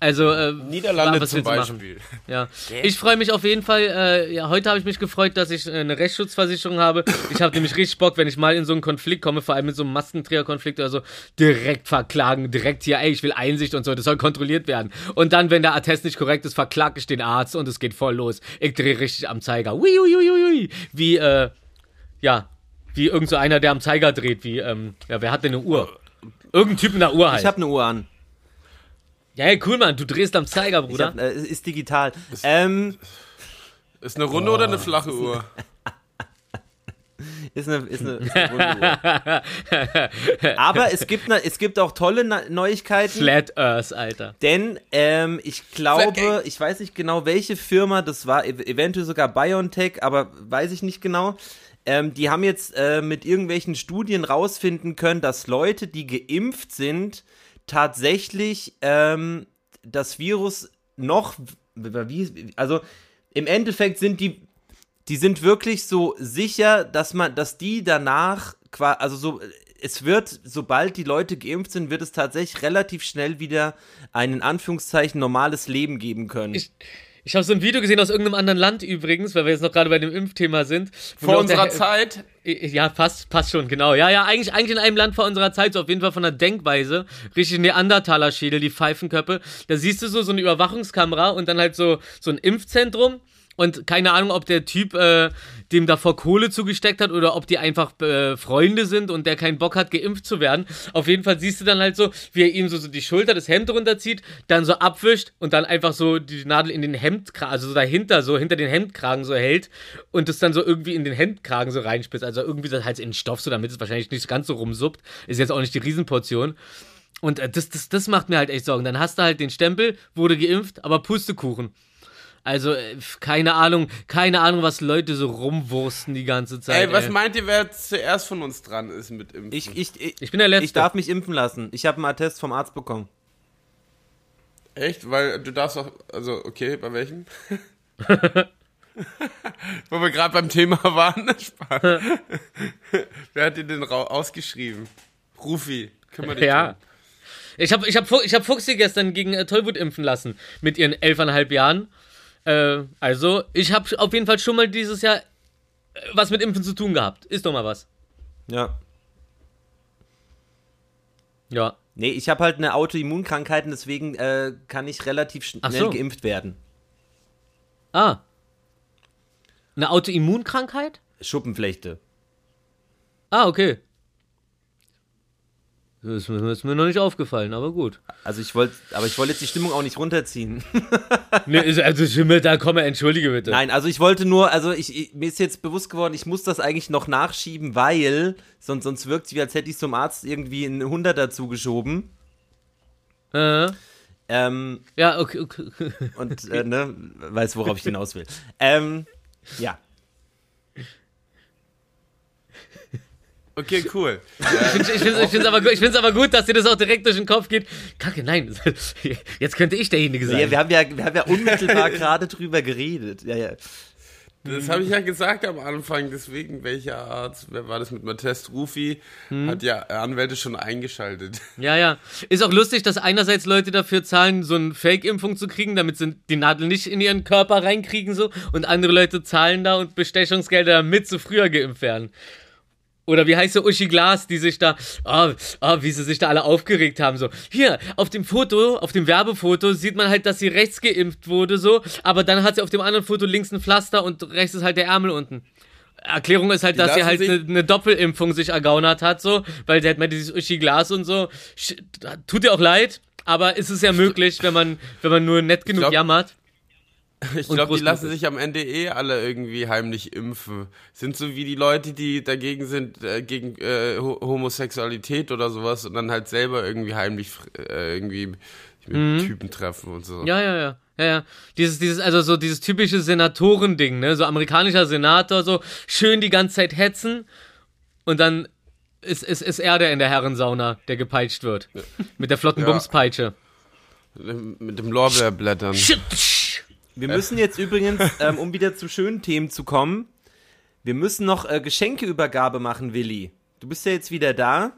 Speaker 2: Also, äh,
Speaker 3: Niederlande
Speaker 2: was
Speaker 3: zum
Speaker 2: machen?
Speaker 3: Beispiel.
Speaker 2: Ja, ich freue mich auf jeden Fall. Äh, ja, heute habe ich mich gefreut, dass ich äh, eine Rechtsschutzversicherung habe. Ich habe nämlich richtig Bock, wenn ich mal in so einen Konflikt komme, vor allem mit so einem Maskenträgerkonflikt oder so, direkt verklagen, direkt hier, ey, ich will Einsicht und so, das soll kontrolliert werden. Und dann, wenn der Attest nicht korrekt ist, verklage ich den Arzt und es geht voll los. Ich drehe richtig am Zeiger. Ui, ui, ui, ui, ui. Wie, äh, ja, wie irgend so einer, der am Zeiger dreht, wie, ähm, ja, wer hat denn eine Uhr? Irgendein Typ in der Uhr halt.
Speaker 1: Ich habe eine Uhr an.
Speaker 2: Ja, hey, cool, Mann, du drehst am Zeiger, Bruder.
Speaker 1: hab, äh, ist digital. Ähm,
Speaker 3: Ist eine runde oder eine flache Uhr?
Speaker 1: ist eine, ist eine, ist eine runde Uhr. Aber es gibt, ne, es gibt auch tolle Na Neuigkeiten.
Speaker 2: Flat Earth, Alter.
Speaker 1: Denn ähm, ich glaube, ich weiß nicht genau, welche Firma das war, ev eventuell sogar BioNTech, aber weiß ich nicht genau. Ähm, die haben jetzt äh, mit irgendwelchen Studien rausfinden können, dass Leute, die geimpft sind, tatsächlich ähm, das Virus noch, wie, also im Endeffekt sind die, die sind wirklich so sicher, dass man, dass die danach, also so, es wird, sobald die Leute geimpft sind, wird es tatsächlich relativ schnell wieder ein in Anführungszeichen normales Leben geben können.
Speaker 2: Ich, ich habe so ein Video gesehen aus irgendeinem anderen Land übrigens, weil wir jetzt noch gerade bei dem Impfthema sind.
Speaker 3: Vor unserer Zeit?
Speaker 2: Ja, passt, passt schon, genau. Ja, ja, eigentlich, eigentlich in einem Land vor unserer Zeit, so auf jeden Fall von der Denkweise. Richtig Neandertaler-Schädel, die Pfeifenköppe. Da siehst du so, so eine Überwachungskamera und dann halt so, so ein Impfzentrum. Und keine Ahnung, ob der Typ äh, dem davor Kohle zugesteckt hat oder ob die einfach äh, Freunde sind und der keinen Bock hat, geimpft zu werden. Auf jeden Fall siehst du dann halt so, wie er ihm so, so die Schulter, das Hemd runterzieht, dann so abwischt und dann einfach so die Nadel in den Hemdkragen, also so dahinter, so hinter den Hemdkragen so hält und das dann so irgendwie in den Hemdkragen so reinspitzt. Also irgendwie das halt in Stoff, so damit es wahrscheinlich nicht ganz so rumsuppt. Ist jetzt auch nicht die Riesenportion. Und äh, das, das, das macht mir halt echt Sorgen. Dann hast du halt den Stempel, wurde geimpft, aber Pustekuchen. Also, äh, keine Ahnung, keine Ahnung, was Leute so rumwursten die ganze Zeit.
Speaker 3: Ey, was
Speaker 2: ey.
Speaker 3: meint ihr, wer zuerst von uns dran ist mit Impfen?
Speaker 1: ich, ich, ich,
Speaker 2: Ich bin der Letzte.
Speaker 1: ich darf mich impfen lassen. Ich habe einen Attest vom Arzt bekommen.
Speaker 3: Echt? Weil du darfst auch, also okay, bei welchem? Wo wir gerade beim Thema waren. Spaß. Wer hat dir den ausgeschrieben? Rufi, kümmere dich
Speaker 2: Ja.
Speaker 3: drum.
Speaker 2: Ich habe ich hab, ich hab Fuchsi gestern gegen äh, Tollwut impfen lassen. Mit ihren elfeinhalb Jahren. Äh, also, ich habe auf jeden Fall schon mal dieses Jahr äh, was mit Impfen zu tun gehabt. Ist doch mal was.
Speaker 1: Ja.
Speaker 2: Ja.
Speaker 1: Nee, ich habe halt eine Autoimmunkrankheit und deswegen äh, kann ich relativ schnell
Speaker 2: so.
Speaker 1: geimpft werden.
Speaker 2: Ah. Eine Autoimmunkrankheit?
Speaker 1: Schuppenflechte.
Speaker 2: Ah, okay. Das ist mir, noch nicht aufgefallen, aber gut.
Speaker 1: Also ich wollte, aber ich wollte jetzt die Stimmung auch nicht runterziehen.
Speaker 2: Nee, also Schimmel, da komm, entschuldige bitte.
Speaker 1: Nein, also ich wollte nur, also ich, ich, mir ist jetzt bewusst geworden, ich muss das eigentlich noch nachschieben, weil sonst, sonst wirkt es wie, als hätte ich zum Arzt irgendwie einen 100 dazu geschoben.
Speaker 2: Äh,
Speaker 1: Ähm,
Speaker 2: ja, okay, okay.
Speaker 1: und, äh, ne, weiß, worauf ich hinaus will. Ähm, ja.
Speaker 3: Okay, cool.
Speaker 2: Ich finde find's aber, ich aber gut, dass dir das auch direkt durch den Kopf geht. Kacke, nein. Jetzt könnte ich derjenige sein.
Speaker 1: ja. Wir haben ja, wir haben ja unmittelbar gerade drüber geredet. Ja, ja.
Speaker 3: Das habe ich ja gesagt am Anfang, deswegen welcher Arzt, wer war das mit Matthias Rufi,
Speaker 2: Hm.
Speaker 3: hat ja Anwälte schon eingeschaltet.
Speaker 2: Ja, ja. Ist auch lustig, dass einerseits Leute dafür zahlen, so eine Fake-Impfung zu kriegen, damit sie die Nadel nicht in ihren Körper reinkriegen, so. Und andere Leute zahlen da und Bestechungsgelder, damit sie früher geimpft werden. Oder wie heißt so Uschi Glas, die sich da, ah, ah, wie sie sich da alle aufgeregt haben, so. Hier, auf dem Foto, auf dem Werbefoto sieht man halt, dass sie rechts geimpft wurde, so. Aber dann hat sie auf dem anderen Foto links ein Pflaster und rechts ist halt der Ärmel unten. Erklärung ist halt,
Speaker 3: Die
Speaker 2: dass sie halt eine ne Doppelimpfung sich ergaunert hat, so, weil sie hat mir dieses Uschi Glas und so. Tut ihr auch leid, aber ist es ja möglich, wenn man, wenn man nur nett genug
Speaker 3: glaub-
Speaker 2: jammert.
Speaker 3: Ich glaube, die lassen sich am Ende eh alle irgendwie heimlich impfen. Sind so wie die Leute, die dagegen sind, äh, gegen äh, Ho Homosexualität oder sowas und dann halt selber irgendwie heimlich äh, irgendwie mit Typen treffen und so.
Speaker 2: Mhm. Ja, ja, ja. Ja, ja. Dieses, dieses, also so dieses typische Senatorending, ne? So amerikanischer Senator, so schön die ganze Zeit hetzen und dann ist, ist, ist er der in der Herrensauna, der gepeitscht wird. Mit der flotten Bumspeitsche.
Speaker 3: Mit dem Lorbeerblättern.
Speaker 1: Wir müssen jetzt übrigens, ähm, um wieder zu schönen Themen zu kommen, wir müssen noch äh, Geschenkeübergabe machen, Willi. Du bist ja jetzt wieder da.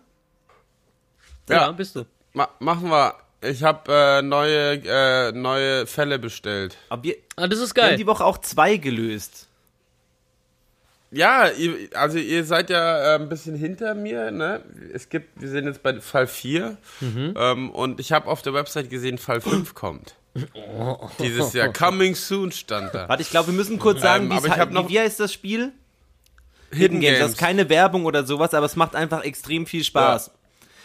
Speaker 2: Ja,
Speaker 3: Ja.
Speaker 2: bist du.
Speaker 3: Ma machen wir. Ich habe äh, neue, äh, neue Fälle bestellt.
Speaker 1: Aber wir,
Speaker 2: Ah, das ist
Speaker 1: wir haben
Speaker 2: geil.
Speaker 1: die Woche auch zwei gelöst.
Speaker 3: Ja, ihr, also ihr seid ja äh, ein bisschen hinter mir, ne? Es gibt, wir sind jetzt bei Fall 4 ähm, und ich habe auf der Website gesehen, Fall 5 kommt. Dieses Jahr Coming Soon stand da.
Speaker 1: Warte, ich glaube, wir müssen kurz sagen,
Speaker 3: Ähm,
Speaker 1: wie's
Speaker 3: aber ich hab noch-
Speaker 1: wie, heißt das Spiel?
Speaker 3: Hidden
Speaker 1: Das
Speaker 3: Games.
Speaker 1: ist keine Werbung oder sowas, aber es macht einfach extrem viel Spaß.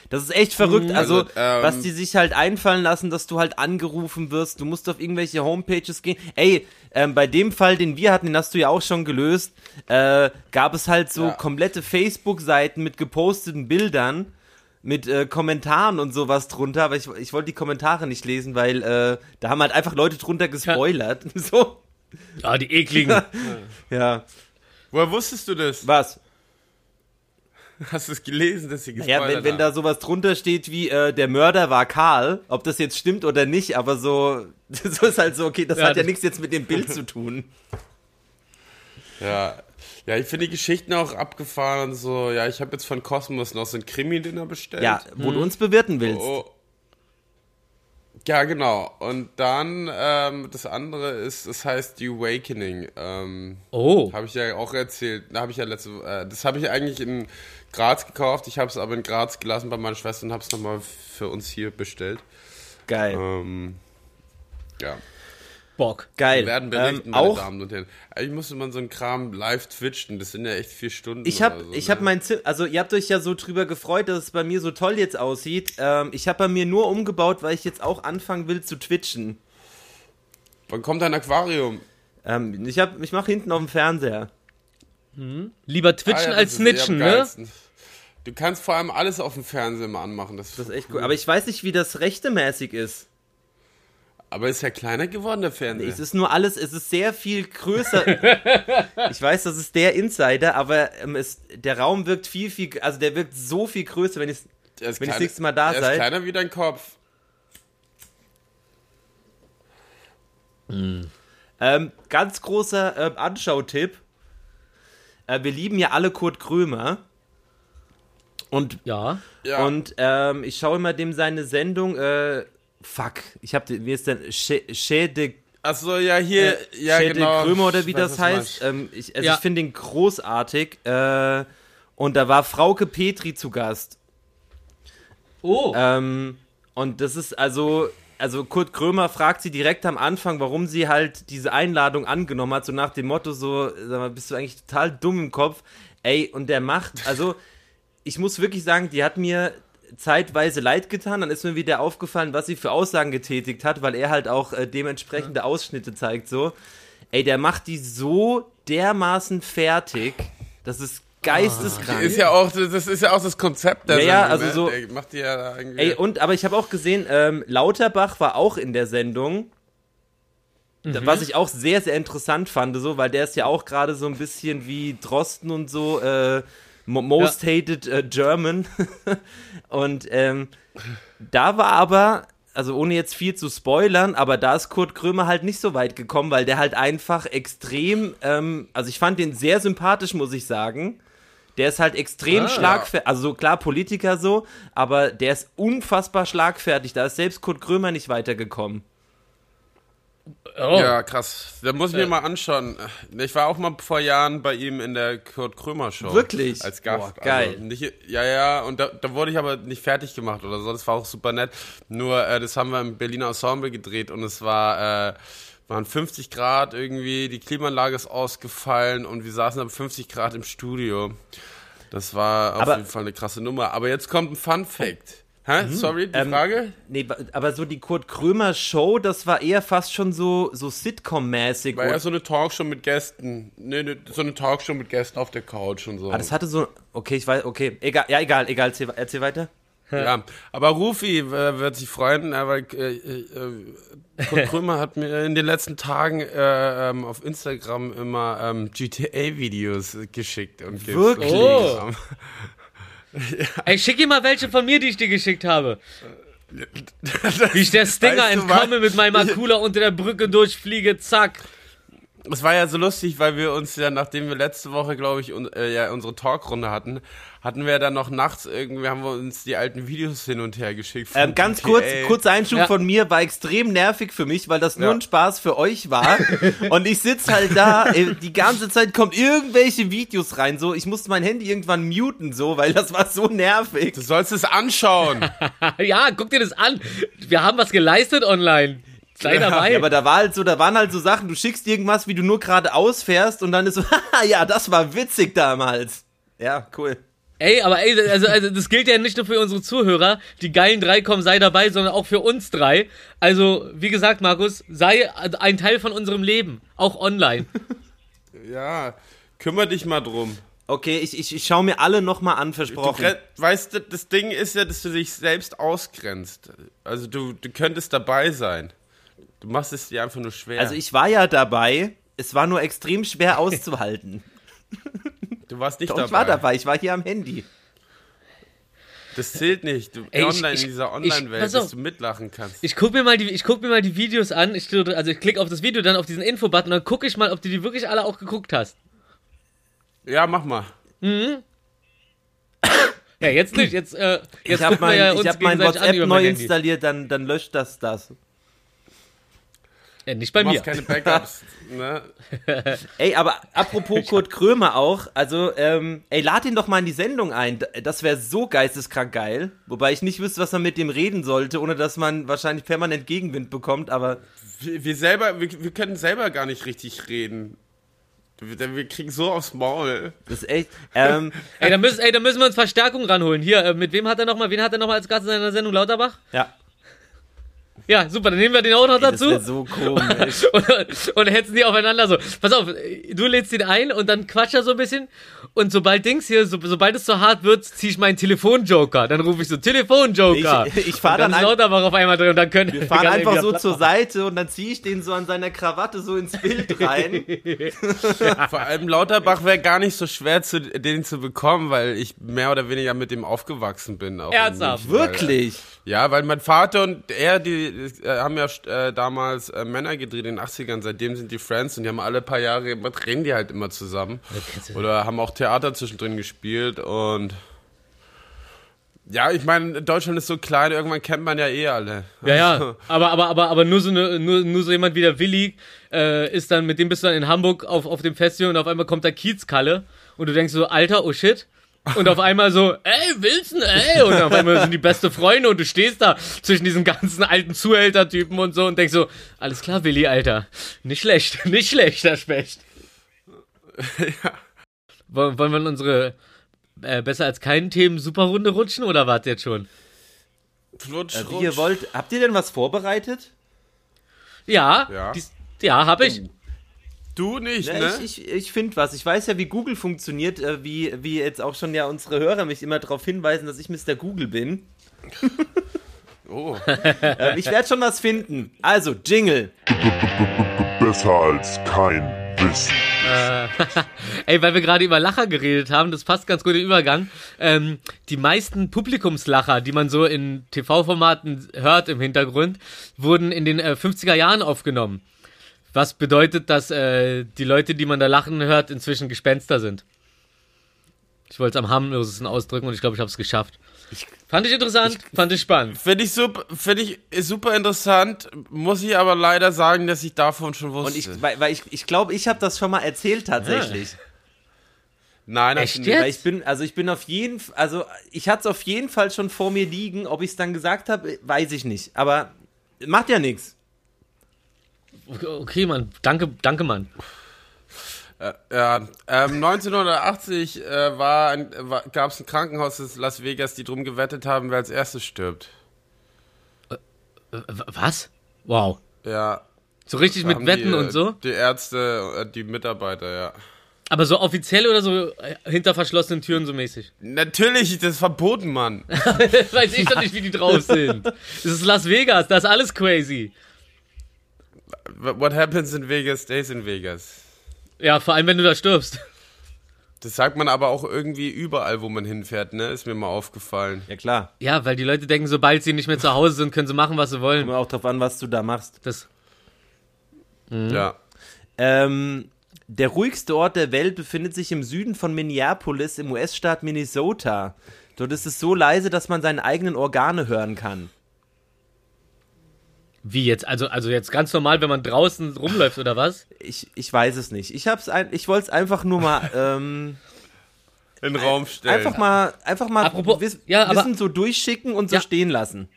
Speaker 1: Das ist echt verrückt. Also,
Speaker 3: Also, ähm,
Speaker 1: was die sich halt einfallen lassen, dass du halt angerufen wirst. Du musst auf irgendwelche Homepages gehen. Ey, ähm, bei dem Fall, den wir hatten, den hast du ja auch schon gelöst, äh, gab es halt so
Speaker 3: Ja.
Speaker 1: komplette Facebook-Seiten mit geposteten Bildern, mit äh, Kommentaren und sowas drunter. Aber ich, ich wollte die Kommentare nicht lesen, weil äh, da haben halt einfach Leute drunter gespoilert. so,
Speaker 2: Ah, die ekligen.
Speaker 1: ja.
Speaker 3: Woher wusstest du das?
Speaker 1: Was?
Speaker 3: Hast du es gelesen, dass sie
Speaker 1: Ja,
Speaker 3: gespoilert
Speaker 1: wenn, wenn
Speaker 3: haben?
Speaker 1: da sowas drunter steht wie äh, der Mörder war Karl, ob das jetzt stimmt oder nicht, aber so, so ist halt so, okay, das
Speaker 2: Ja,
Speaker 1: hat ja nichts jetzt mit dem Bild zu tun.
Speaker 3: Ja, ja ich finde die Geschichten auch abgefahren und so. Ja, ich habe jetzt von Cosmos noch so ein Krimi-Dinner bestellt.
Speaker 1: Ja, wo du uns bewirten willst.
Speaker 3: Oh. Ja, genau. Und dann ähm, das andere ist, es heißt The Awakening. Ähm,
Speaker 2: Oh.
Speaker 3: habe ich ja auch erzählt. Da habe ich ja letzte, äh, das habe ich eigentlich in Graz gekauft. Ich habe es aber in Graz gelassen bei meiner Schwester und habe es nochmal für uns hier bestellt.
Speaker 1: Geil.
Speaker 3: Ähm, ja,
Speaker 2: Bock.
Speaker 1: Geil.
Speaker 3: wir werden berichten,
Speaker 1: ähm,
Speaker 3: meine
Speaker 1: auch,
Speaker 3: Damen und Herren. Eigentlich musste man so einen Kram live twitchen. Das sind ja echt vier Stunden.
Speaker 1: ich habe
Speaker 3: so,
Speaker 1: ich
Speaker 3: ne?
Speaker 1: hab mein Zimmer, also ihr habt euch ja so drüber gefreut, dass es bei mir so toll jetzt aussieht. Ähm, ich habe bei mir nur umgebaut, weil ich jetzt auch anfangen will zu twitchen.
Speaker 3: Wann kommt dein Aquarium?
Speaker 1: Ähm, ich hab, ich mache hinten auf dem Fernseher.
Speaker 2: Lieber
Speaker 3: Ah
Speaker 2: twitchen
Speaker 3: ja, das
Speaker 2: als snitchen, ne?
Speaker 3: Du kannst vor allem alles auf dem Fernseher mal anmachen. Das,
Speaker 1: Das ist echt cool. Aber ich weiß nicht, wie das rechtemäßig ist.
Speaker 3: Aber ist ja kleiner geworden, der Fernseher.
Speaker 1: Es ist nur alles, es ist sehr viel größer. ich weiß, das ist der Insider, aber ähm, es, der Raum wirkt viel, viel, also der wirkt so viel größer, wenn ich das nächste Mal da
Speaker 3: der
Speaker 1: seid.
Speaker 3: ist kleiner wie dein Kopf.
Speaker 1: ähm, ganz großer äh, Anschautipp. Äh, wir lieben ja alle Kurt Krömer. Und,
Speaker 2: Ja.
Speaker 3: Ja.
Speaker 1: und ähm, ich schaue immer dem seine Sendung, äh, fuck, ich hab, den- wie ist denn, Chez de
Speaker 3: Achso, ja, hier, ja,
Speaker 1: Schädel
Speaker 3: genau.
Speaker 1: Krömer oder wie
Speaker 3: Ich weiß,
Speaker 1: das heißt. Ähm, ich also
Speaker 2: Ja.
Speaker 1: ich finde ihn großartig. Äh, und da war Frauke Petri zu Gast.
Speaker 2: Oh.
Speaker 1: Ähm, und das ist also, also Kurt Krömer fragt sie direkt am Anfang, warum sie halt diese Einladung angenommen hat, so nach dem Motto, so, sag mal, bist du eigentlich total dumm im Kopf? Ey, und der macht, also, ich muss wirklich sagen, die hat mir zeitweise leid getan, dann ist mir wieder aufgefallen, was sie für Aussagen getätigt hat, weil er halt auch äh, dementsprechende Ausschnitte zeigt, so. Ey, der macht die so dermaßen fertig, das ist geisteskrank.
Speaker 3: Ist ja auch, das ist ja auch das Konzept der
Speaker 1: Ja, ja,
Speaker 3: Sendung,
Speaker 1: also
Speaker 3: ne?
Speaker 1: so-
Speaker 3: Der macht die ja da irgendwie.
Speaker 1: Ey, und aber ich habe auch gesehen, ähm, Lauterbach war auch in der Sendung. Da- Was ich auch sehr, sehr interessant fand, so, weil der ist ja auch gerade so ein bisschen wie Drosten und so, äh, mo- most hated äh, German. und ähm, da war aber, also ohne jetzt viel zu spoilern, aber da ist Kurt Krömer halt nicht so weit gekommen, weil der halt einfach extrem, ähm, also ich fand den sehr sympathisch, muss ich sagen. Der ist halt extrem
Speaker 2: Ah.
Speaker 1: schlagfertig, also klar Politiker so, aber der ist unfassbar schlagfertig. Da ist selbst Kurt Krömer nicht weitergekommen.
Speaker 2: Oh.
Speaker 3: Ja, krass. Da muss ich mir mal anschauen. Ich war auch mal vor Jahren bei ihm in der Kurt Krömer Show.
Speaker 1: Wirklich?
Speaker 3: Als Gast.
Speaker 1: Boah, geil.
Speaker 3: Also nicht, ja, ja, und da, da wurde ich aber nicht fertig gemacht oder so. Das war auch super nett. Nur, äh, das haben wir im Berliner Ensemble gedreht und es war, äh, waren 50 Grad irgendwie, die Klimaanlage ist ausgefallen und wir saßen dann 50 Grad im Studio. Das war auf
Speaker 1: Aber-
Speaker 3: jeden Fall eine krasse Nummer. Aber jetzt kommt ein Fun Fact. Hä? Sorry, die
Speaker 1: Ähm,
Speaker 3: Frage?
Speaker 1: Nee, aber so die Kurt Krömer Show, das war eher fast schon so, so Sitcom-mäßig.
Speaker 3: War ja so eine Talkshow mit Gästen. Nee, nee, so eine Talkshow mit Gästen auf der Couch und so.
Speaker 1: Ah, das hatte so. Okay, ich weiß, okay. Egal, ja, egal, egal, erzähl, erzähl weiter.
Speaker 3: Ja, aber Rufi äh, wird sich freuen, äh, weil äh, äh, Kurt Krömer hat mir in den letzten Tagen äh, ähm, auf Instagram immer ähm, GTA-Videos geschickt. Und
Speaker 1: Wirklich?
Speaker 3: Instagram.
Speaker 2: Ey, schick ihm mal welche von mir, die ich dir geschickt habe. Wie ich der Stinger
Speaker 3: Weißt du
Speaker 2: entkomme
Speaker 3: was?
Speaker 2: mit meinem Akula unter der Brücke durchfliege, zack.
Speaker 3: Es war ja so lustig, weil wir uns ja, nachdem wir letzte Woche, glaube ich, un, äh, ja, unsere Talkrunde hatten, hatten wir ja dann noch nachts irgendwie, haben wir uns die alten Videos hin und her geschickt.
Speaker 1: Ähm, ganz
Speaker 3: GTA.
Speaker 1: kurz, kurzer Einschub
Speaker 2: Ja.
Speaker 1: von mir, war extrem nervig für mich, weil das nur
Speaker 3: Ja.
Speaker 1: ein Spaß für euch war. und ich sitz halt da, ey, die ganze Zeit kommen irgendwelche Videos rein, so, ich musste mein Handy irgendwann muten, so, weil das war so nervig.
Speaker 3: Du sollst es anschauen.
Speaker 2: Ja, guck dir das an. Wir haben was geleistet online. Sei
Speaker 3: Ja,
Speaker 2: dabei.
Speaker 1: Ja, aber da war halt so, da waren halt so Sachen, du schickst irgendwas, wie du nur gerade ausfährst und dann ist so, haha, ja, das war witzig damals. Ja, cool.
Speaker 2: Ey, aber ey, also, also das gilt ja nicht nur für unsere Zuhörer, die geilen drei kommen, sei dabei, sondern auch für uns drei. Also, wie gesagt, Markus, sei ein Teil von unserem Leben, auch online.
Speaker 3: ja, kümmere dich mal drum.
Speaker 1: Okay, ich, ich, ich schaue mir alle nochmal an,
Speaker 3: Du,
Speaker 1: versprochen.
Speaker 3: gre- weißt du, das Ding ist ja, dass du dich selbst ausgrenzt. Also du, du könntest dabei sein. Du machst es dir einfach nur schwer.
Speaker 1: Also ich war ja dabei, es war nur extrem schwer auszuhalten.
Speaker 3: du warst nicht
Speaker 1: Doch,
Speaker 3: dabei.
Speaker 1: ich war dabei, ich war hier am Handy.
Speaker 3: Das zählt nicht. Du,
Speaker 2: Ey,
Speaker 3: online,
Speaker 2: ich-
Speaker 3: in dieser
Speaker 2: ich-
Speaker 3: Online-Welt, dass du mitlachen kannst.
Speaker 2: Ich guck mir mal die, ich guck mir mal die Videos an. Ich, also ich klicke auf das Video, dann auf diesen Infobutton, dann gucke ich mal, ob du die wirklich alle auch geguckt hast.
Speaker 3: ja, mach mal.
Speaker 2: Ja, jetzt nicht. Jetzt, äh, jetzt
Speaker 1: Ich habe mein,
Speaker 2: ja
Speaker 1: hab mein WhatsApp neu installiert, dann, dann löscht das das.
Speaker 2: Ja, nicht bei
Speaker 3: Du
Speaker 2: mir.
Speaker 3: machst keine Backups. ne?
Speaker 1: Ey, aber apropos Kurt Krömer auch, also, ähm, ey, lad ihn doch mal in die Sendung ein. Das wäre so geisteskrank geil. Wobei ich nicht wüsste, was man mit dem reden sollte, ohne dass man wahrscheinlich permanent Gegenwind bekommt, aber
Speaker 3: Wir, wir selber, wir, wir können selber gar nicht richtig reden. Wir, wir kriegen so aufs Maul.
Speaker 1: das ist echt. Ähm,
Speaker 2: Ey, da müssen, ey, da müssen wir uns Verstärkung ranholen. Hier, äh, mit wem hat er nochmal, wen hat er nochmal als Gast in seiner Sendung? Lauterbach?
Speaker 1: ja,
Speaker 2: Ja, super, dann nehmen wir den auch noch
Speaker 1: das
Speaker 2: dazu.
Speaker 1: wäre so komisch.
Speaker 2: und, und hetzen die aufeinander so. Pass auf, du lädst ihn ein und dann quatscht er so ein bisschen. Und sobald Dings hier, so, sobald es zu hart wird, ziehe ich meinen Telefonjoker. Dann rufe ich so, Telefonjoker.
Speaker 1: Ich- ich fahr
Speaker 2: Und
Speaker 1: dann
Speaker 2: ist Lauterbach auf einmal drin und dann können
Speaker 1: Wir fahren
Speaker 2: kann
Speaker 1: einfach so zur. Seite und dann ziehe ich den so an seiner Krawatte so ins Bild rein.
Speaker 3: Vor allem Lauterbach wäre gar nicht so schwer, zu, den zu bekommen, weil ich mehr oder weniger mit dem aufgewachsen bin.
Speaker 2: Ernsthaft?
Speaker 1: Wirklich?
Speaker 3: Ja, weil mein Vater und er, die äh, haben ja äh, damals äh, Männer gedreht in den 80ern, seitdem sind die Friends und die haben alle paar Jahre, immer drehen die halt immer zusammen. Oder haben auch Theater zwischendrin gespielt und ja, ich meine, Deutschland ist so klein, irgendwann kennt man ja eh alle.
Speaker 2: Ja, ja, aber, aber, aber, aber nur so, eine, nur, nur so jemand wie der Willi äh, ist dann, mit dem bist du dann in Hamburg auf, auf dem Festival und auf einmal kommt da Kiezkalle und du denkst so, Alter, oh shit. Und auf einmal so, ey, Wilson, ey. Und auf einmal sind die beste Freunde und du stehst da zwischen diesen ganzen alten Zuhältertypen und so und denkst so, alles klar, Willi, Alter. Nicht schlecht, nicht schlecht, der Specht. Wollen, wollen wir in unsere äh, besser als keinen Themen Superrunde rutschen oder wart jetzt schon?
Speaker 3: Flutsch,
Speaker 1: Wie ihr wollt. Habt ihr denn was vorbereitet?
Speaker 2: Ja,
Speaker 3: Ja.
Speaker 2: dies- ja, hab ich.
Speaker 3: Du nicht,
Speaker 1: Ja,
Speaker 3: ne?
Speaker 1: Ich, ich, ich finde was. Ich weiß ja, wie Google funktioniert, äh, wie, wie jetzt auch schon ja unsere Hörer mich immer darauf hinweisen, dass ich Mr. Google bin.
Speaker 3: Oh.
Speaker 1: Äh, ich werde schon was finden. Also, Jingle.
Speaker 5: Besser als kein Wissen.
Speaker 2: Ey, weil wir gerade über Lacher geredet haben, das passt ganz gut im Übergang. Ähm, die meisten Publikumslacher, die man so in TV-Formaten hört im Hintergrund, wurden in den äh, 50er Jahren aufgenommen. Was bedeutet, dass äh, die Leute, die man da lachen hört, inzwischen Gespenster sind. Ich wollte es am harmlosesten ausdrücken und ich glaube, ich habe es geschafft. fand ich interessant, fand ich spannend.
Speaker 3: Finde ich, super, find ich super interessant, muss ich aber leider sagen, dass ich davon schon wusste.
Speaker 1: Und ich, weil, weil ich, ich glaube, ich habe das schon mal erzählt tatsächlich.
Speaker 3: Nein,
Speaker 2: Echt
Speaker 3: hast du
Speaker 2: jetzt?
Speaker 3: nicht.
Speaker 1: Weil ich bin, also ich bin auf jeden, also ich hatte es auf jeden Fall schon vor mir liegen. Ob ich es dann gesagt habe, weiß ich nicht. Aber macht ja nichts.
Speaker 2: Okay, Mann, danke, danke, Mann.
Speaker 3: Ja, ähm, 1980 äh, war ein, war, gab es ein Krankenhaus in Las Vegas, die drum gewettet haben, wer als erstes stirbt.
Speaker 2: W- Was? Wow.
Speaker 3: Ja.
Speaker 2: So richtig
Speaker 3: da
Speaker 2: mit Wetten
Speaker 3: die, äh,
Speaker 2: und so?
Speaker 3: Die Ärzte, äh, die Mitarbeiter, ja.
Speaker 2: Aber so offiziell oder so äh, hinter verschlossenen Türen so mäßig?
Speaker 3: Natürlich, das ist verboten, Mann.
Speaker 2: Weiß ich doch nicht, wie die drauf sind. Es ist Las Vegas, da ist alles crazy.
Speaker 3: What happens in Vegas stays in Vegas.
Speaker 2: Ja, vor allem, wenn du da stirbst.
Speaker 3: Das sagt man aber auch irgendwie überall, wo man hinfährt, ne? Ist mir mal aufgefallen.
Speaker 1: Ja, klar.
Speaker 2: Ja, weil die Leute denken, sobald sie nicht mehr zu Hause sind, können sie machen, was sie wollen.
Speaker 1: Kommt auch drauf an, was du da machst.
Speaker 2: Das,
Speaker 3: Ja.
Speaker 1: Ähm, der ruhigste Ort der Welt befindet sich im Süden von Minneapolis im US-Staat Minnesota. Dort ist es so leise, dass man seine eigenen Organe hören kann.
Speaker 2: Wie jetzt? Also, also jetzt ganz normal, wenn man draußen rumläuft oder was?
Speaker 1: Ich, ich weiß es nicht. Ich hab's ein, ich wollte es einfach nur mal ähm,
Speaker 3: In den Raum stellen.
Speaker 1: einfach mal einfach mal
Speaker 2: Apropos-
Speaker 1: wiss,
Speaker 2: ja, aber-
Speaker 1: Wissen so durchschicken und so
Speaker 2: Ja.
Speaker 1: stehen lassen.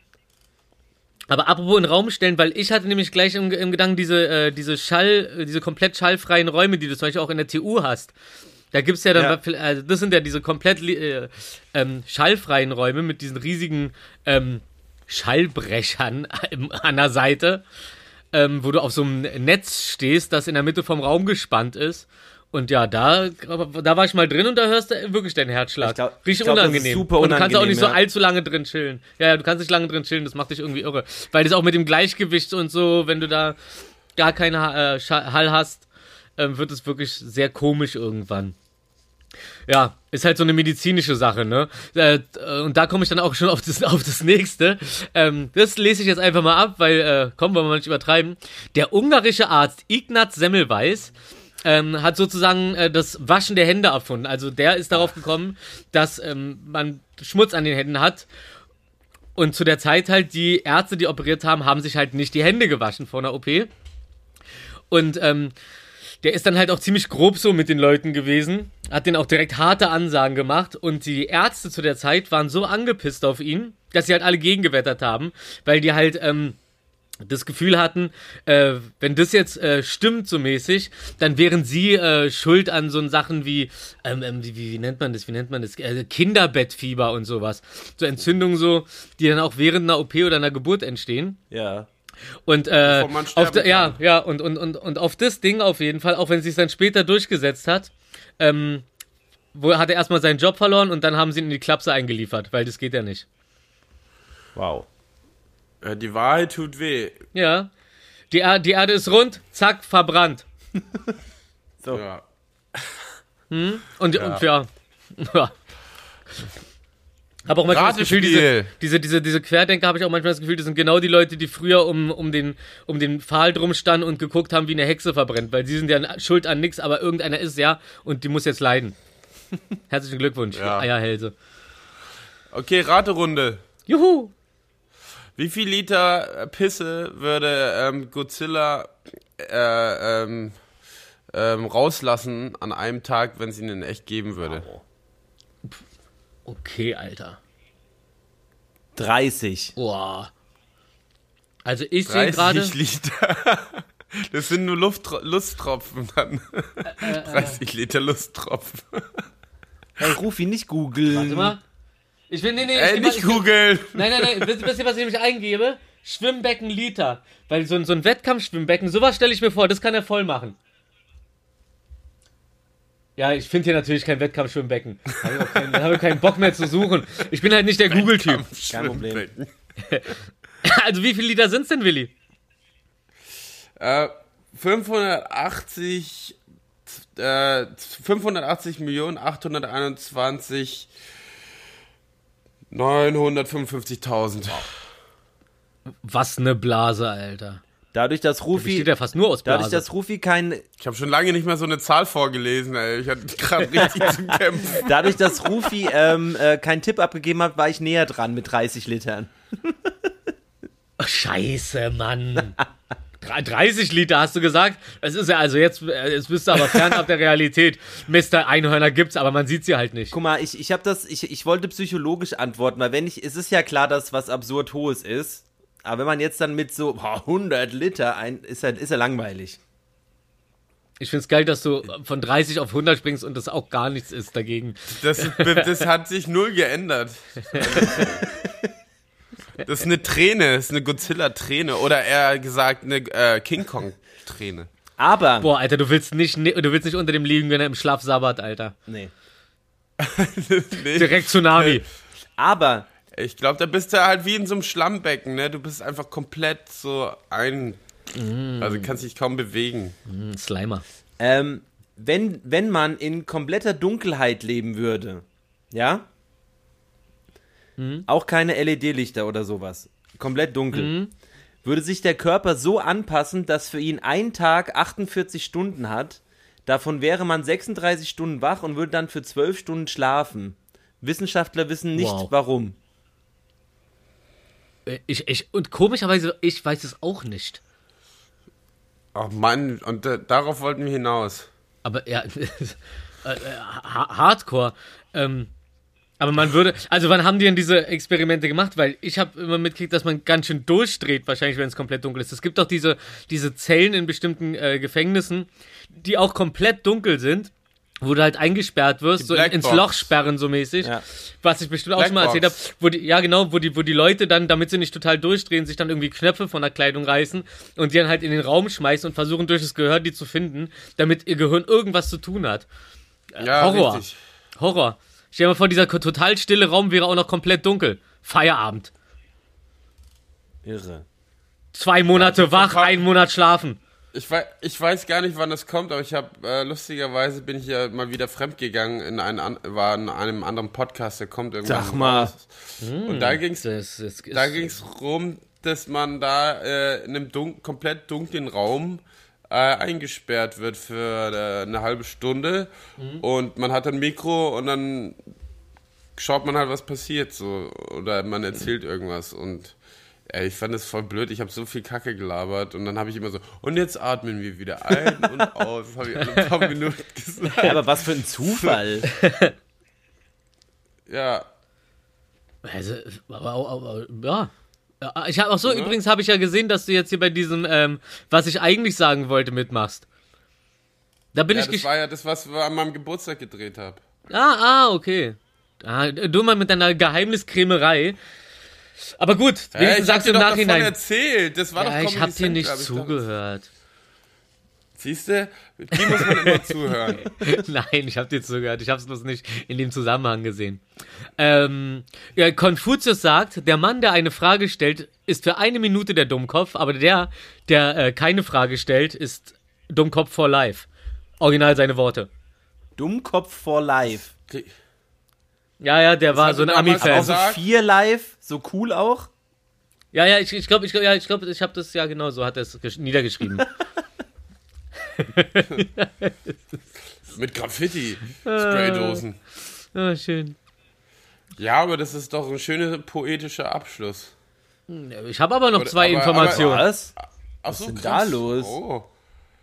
Speaker 2: Aber apropos in den Raum stellen, weil ich hatte nämlich gleich im, im Gedanken diese, äh, diese Schall, äh, diese komplett schallfreien Räume, die du zum Beispiel auch in der TU hast. Da gibt's ja dann,
Speaker 1: Ja.
Speaker 2: also das sind ja diese komplett äh, ähm, schallfreien Räume mit diesen riesigen ähm, Schallbrechern an der Seite, ähm, wo du auf so einem Netz stehst, das in der Mitte vom Raum gespannt ist. Und ja, da, da war ich mal drin und da hörst du wirklich deinen Herzschlag.
Speaker 1: Glaub-
Speaker 2: Richtig
Speaker 1: ich glaub,
Speaker 2: unangenehm.
Speaker 1: super
Speaker 2: und du kannst auch
Speaker 1: unangenehm,
Speaker 2: nicht so
Speaker 1: ja.
Speaker 2: allzu lange drin chillen. Ja, ja, du kannst nicht lange drin chillen, das macht dich irgendwie irre. Weil das auch mit dem Gleichgewicht und so, wenn du da gar keinen äh, Hall hast, ähm, wird es wirklich sehr komisch irgendwann. Ja, ist halt so eine medizinische Sache, ne? Äh, und da komme ich dann auch schon auf das, auf das nächste. Ähm, das lese ich jetzt einfach mal ab, weil, äh, komm, wollen wir mal nicht übertreiben. Der ungarische Arzt Ignaz Semmelweis ähm, hat sozusagen äh, das Waschen der Hände erfunden. Also der ist darauf gekommen, dass ähm, man Schmutz an den Händen hat. Und zu der Zeit halt die Ärzte, die operiert haben, haben sich halt nicht die Hände gewaschen vor einer OP. Und ähm, der ist dann halt auch ziemlich grob so mit den Leuten gewesen, hat denen auch direkt harte Ansagen gemacht und die Ärzte zu der Zeit waren so angepisst auf ihn, dass sie halt alle gegengewettert haben, weil die halt ähm, das Gefühl hatten, äh, wenn das jetzt äh, stimmt so mäßig, dann wären sie äh, schuld an so Sachen wie, ähm, ähm, wie, wie, nennt man das, wie nennt man das, äh, Kinderbettfieber und sowas. So Entzündungen so, die dann auch während einer OP oder einer Geburt entstehen.
Speaker 1: Ja.
Speaker 2: Und äh, auf ja, ja, und, und, und, und auf das Ding auf jeden Fall, auch wenn es sich dann später durchgesetzt hat, ähm, wo hat er erstmal seinen Job verloren und dann haben sie ihn in die Klapse eingeliefert, weil das geht ja nicht.
Speaker 1: Wow.
Speaker 3: Äh, die Wahrheit tut weh.
Speaker 2: Ja. Die, Er- die Erde ist rund, zack, verbrannt.
Speaker 1: So.
Speaker 3: Ja.
Speaker 2: Und und ja. ja. Habe auch manchmal das Gefühl, diese, diese, diese, diese Querdenker habe ich auch manchmal das Gefühl, das sind genau die Leute, die früher um, um, den, um den Pfahl drum standen und geguckt haben, wie eine Hexe verbrennt, weil sie sind ja schuld an nichts, aber irgendeiner ist ja und die muss jetzt leiden. Herzlichen Glückwunsch,
Speaker 3: Ja.
Speaker 2: Eierhälse.
Speaker 3: Okay, Raterunde.
Speaker 2: Juhu!
Speaker 3: Wie viel Liter Pisse würde ähm, Godzilla äh, ähm, ähm, rauslassen an einem Tag, wenn es ihn in echt geben würde?
Speaker 2: Okay, Alter.
Speaker 1: 30.
Speaker 2: Boah. Also ich sehe
Speaker 3: 30
Speaker 2: gerade.
Speaker 3: Liter. Das sind nur Lufttro Lusttropfen dann.
Speaker 2: Äh,
Speaker 3: 30 Liter Lusttropfen.
Speaker 1: Hey, ruf ihn nicht googeln.
Speaker 2: Warte mal. Ich will, nee, nee, ich
Speaker 3: Ey, nicht
Speaker 2: mal,
Speaker 3: googeln.
Speaker 2: Nein, nein, nein. Wisst wisst ihr, was ich nämlich eingebe? Schwimmbecken Liter. Weil so, ein- so ein Wettkampfschwimmbecken, sowas stelle ich mir vor, das kann er voll machen. Ja, ich finde hier natürlich kein Wettkampfschwimmbecken. Habe ich keinen, habe keinen Bock mehr zu suchen. Ich bin halt nicht der Google-Typ.
Speaker 1: Kein Problem.
Speaker 2: Also wie viele Liter sind's denn, Willi?
Speaker 3: Äh, 580, äh, 580 Millionen 821 955.000.
Speaker 2: Was ne Blase, Alter.
Speaker 1: Dadurch, dass Rufi,
Speaker 2: Besteht ja fast nur aus
Speaker 1: dadurch,
Speaker 2: Blase.
Speaker 1: dass Rufi kein,
Speaker 3: Ich habe schon lange nicht mehr so eine Zahl vorgelesen, ey. Ich hatte gerade richtig zu kämpfen.
Speaker 1: dadurch, dass Rufi ähm, äh, keinen Tipp abgegeben hat, war ich näher dran mit 30 Litern.
Speaker 2: Ach, Scheiße, Mann. Dre- 30 Liter hast du gesagt? Es ist ja also jetzt, äh, jetzt bist du aber fernab der Realität. Mr. Einhörner gibt's, aber man sieht sie halt nicht.
Speaker 1: Guck mal, ich, ich habe das, ich, ich wollte psychologisch antworten, weil wenn ich, es ist ja klar, dass was absurd hohes ist, aber wenn man jetzt dann mit so boah, 100 Liter ein, ist ja, ist ja langweilig.
Speaker 2: Ich find's geil, dass du von 30 auf 100 springst und das auch gar nichts ist dagegen.
Speaker 3: Das, das hat sich null geändert. Das ist eine Träne, das ist eine Godzilla-Träne. Oder eher gesagt, eine äh, King Kong-Träne.
Speaker 1: Aber,
Speaker 2: Boah, Alter, du willst nicht, ne- du willst nicht unter dem liegen, wenn er im Schlaf sabbert, Alter.
Speaker 1: nee.
Speaker 3: Nee,
Speaker 2: Direkt Tsunami.
Speaker 1: Aber,
Speaker 3: ich glaube, da bist du halt wie in so einem Schlammbecken, ne? Du bist einfach komplett so ein. Also kannst dich kaum bewegen.
Speaker 2: Hm, Slimer.
Speaker 1: ähm, wenn, wenn man in kompletter Dunkelheit leben würde, ja? Auch keine LED-Lichter oder sowas. Komplett dunkel. Würde sich der Körper so anpassen, dass für ihn ein Tag 48 Stunden hat. Davon wäre man 36 Stunden wach und würde dann für 12 Stunden schlafen. Wissenschaftler wissen nicht
Speaker 2: Wow.
Speaker 1: warum.
Speaker 2: Äh, Ich, ich, und komischerweise, ich weiß es auch nicht.
Speaker 3: Ach Mann, und äh, darauf wollten wir hinaus.
Speaker 2: Aber ja, äh, äh, ha- Hardcore. Ähm, aber man würde, also wann haben die denn diese Experimente gemacht? Weil ich habe immer mitgekriegt, dass man ganz schön durchdreht, wahrscheinlich, wenn es komplett dunkel ist. Es gibt doch diese, diese Zellen in bestimmten äh, Gefängnissen, die auch komplett dunkel sind, wo du halt eingesperrt wirst,
Speaker 3: Die
Speaker 2: so ins
Speaker 3: Blackbox.
Speaker 2: Loch sperren so mäßig.
Speaker 1: Ja.
Speaker 2: Was ich bestimmt auch schon mal erzählt habe,
Speaker 3: Blackbox.
Speaker 2: wo die, ja genau, wo die, wo die Leute dann, damit sie nicht total durchdrehen, sich dann irgendwie Knöpfe von der Kleidung reißen und die dann halt in den Raum schmeißen und versuchen durch das Gehör die zu finden, damit ihr Gehirn irgendwas zu tun hat.
Speaker 3: Ja,
Speaker 2: Horror.
Speaker 3: richtig.
Speaker 2: Horror. Stell dir mal vor, dieser total stille Raum wäre auch noch komplett dunkel. Feierabend.
Speaker 1: Irre.
Speaker 2: Zwei Monate
Speaker 3: Ja,
Speaker 2: wach, einen Monat schlafen.
Speaker 3: Ich weiß, ich weiß gar nicht, wann das kommt, aber ich habe äh, lustigerweise bin ich ja mal wieder fremdgegangen in einen an, war in einem anderen Podcast, der kommt irgendwann.
Speaker 1: Sag mal.
Speaker 3: raus. Und da ging's,
Speaker 2: Das, das,
Speaker 3: da ging's rum, dass man da äh, in einem dun komplett dunklen Raum äh, eingesperrt wird für äh, eine halbe Stunde und man hat ein Mikro und dann schaut man halt, was passiert so oder man erzählt irgendwas und ey, ich fand das voll blöd. Ich habe so viel Kacke gelabert und dann habe ich immer so und jetzt atmen wir wieder ein und aus. Das habe ich alle paar Minuten gesagt.
Speaker 1: Ja, aber was für ein Zufall.
Speaker 3: Ja,
Speaker 2: Also, aber, aber, aber, ja. Ja, Ich habe auch so, übrigens habe ich ja gesehen, dass du jetzt hier bei diesem, ähm, was ich eigentlich sagen wollte, mitmachst. Da bin
Speaker 3: ja
Speaker 2: ich
Speaker 3: das war ja das, was wir an meinem Geburtstag gedreht haben.
Speaker 2: Ah, ah, okay. Ah, du mal mit deiner Geheimniskrämerei. Aber gut,
Speaker 3: Hey,
Speaker 2: wenigstens
Speaker 3: ich
Speaker 2: sagst
Speaker 3: hab
Speaker 2: du
Speaker 3: dir
Speaker 2: im
Speaker 3: doch davon
Speaker 2: Nachhinein.
Speaker 3: erzählt. Das war
Speaker 2: Ja,
Speaker 3: doch
Speaker 2: ich
Speaker 3: Comedy
Speaker 2: hab dir nicht
Speaker 3: hab ich doch-
Speaker 2: zugehört.
Speaker 3: Siehst du? Die muss man immer zuhören.
Speaker 2: Nein, ich habe dir zugehört. Ich habe es bloß nicht in dem Zusammenhang gesehen. Ähm, ja, Konfuzius sagt, der Mann, der eine Frage stellt, ist für eine Minute der Dummkopf, aber der, der äh, keine Frage stellt, ist Dummkopf for life. Original seine Worte.
Speaker 1: Dummkopf for life.
Speaker 2: Ja, ja, der war
Speaker 3: hat
Speaker 2: so ein Ami-Fan.
Speaker 3: auch
Speaker 1: Also
Speaker 3: Sagt-
Speaker 1: vier live, so cool auch.
Speaker 2: Ja, ja, ich, ich glaube, ich, glaub, ja, ich, glaub, ich habe das ja genau so, hat er es gesch- niedergeschrieben.
Speaker 3: Mit Graffiti. Spraydosen.
Speaker 2: ah, schön.
Speaker 3: Ja, aber das ist doch ein schöner poetischer Abschluss.
Speaker 2: Ich habe aber noch
Speaker 3: Oder-
Speaker 2: zwei
Speaker 3: aber-
Speaker 2: Informationen.
Speaker 1: Was?
Speaker 3: Ach so,
Speaker 1: ist denn
Speaker 3: krass.
Speaker 1: da los?
Speaker 3: Oh.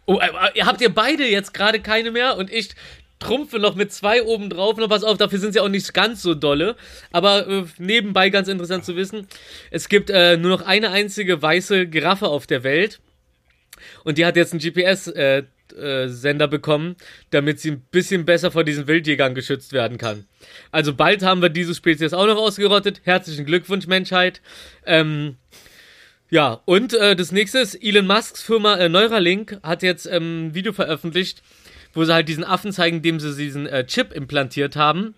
Speaker 2: Oh, äh, äh, habt ihr beide jetzt gerade keine mehr und ich trumpfe noch mit zwei oben drauf. Noch pass auf, dafür sind sie auch nicht ganz so dolle. Aber äh, nebenbei ganz interessant zu wissen, es gibt äh, nur noch eine einzige weiße Giraffe auf der Welt. Und die hat jetzt einen GPS-Sender äh, Sender bekommen, damit sie ein bisschen besser vor diesen Wildjägern geschützt werden kann. Also bald haben wir diese Spezies auch noch ausgerottet. Herzlichen Glückwunsch, Menschheit. Ähm, ja, und äh, das nächste ist, Elon Musks Firma äh, Neuralink hat jetzt ähm, ein Video veröffentlicht, wo sie halt diesen Affen zeigen, dem sie diesen äh, Chip implantiert haben,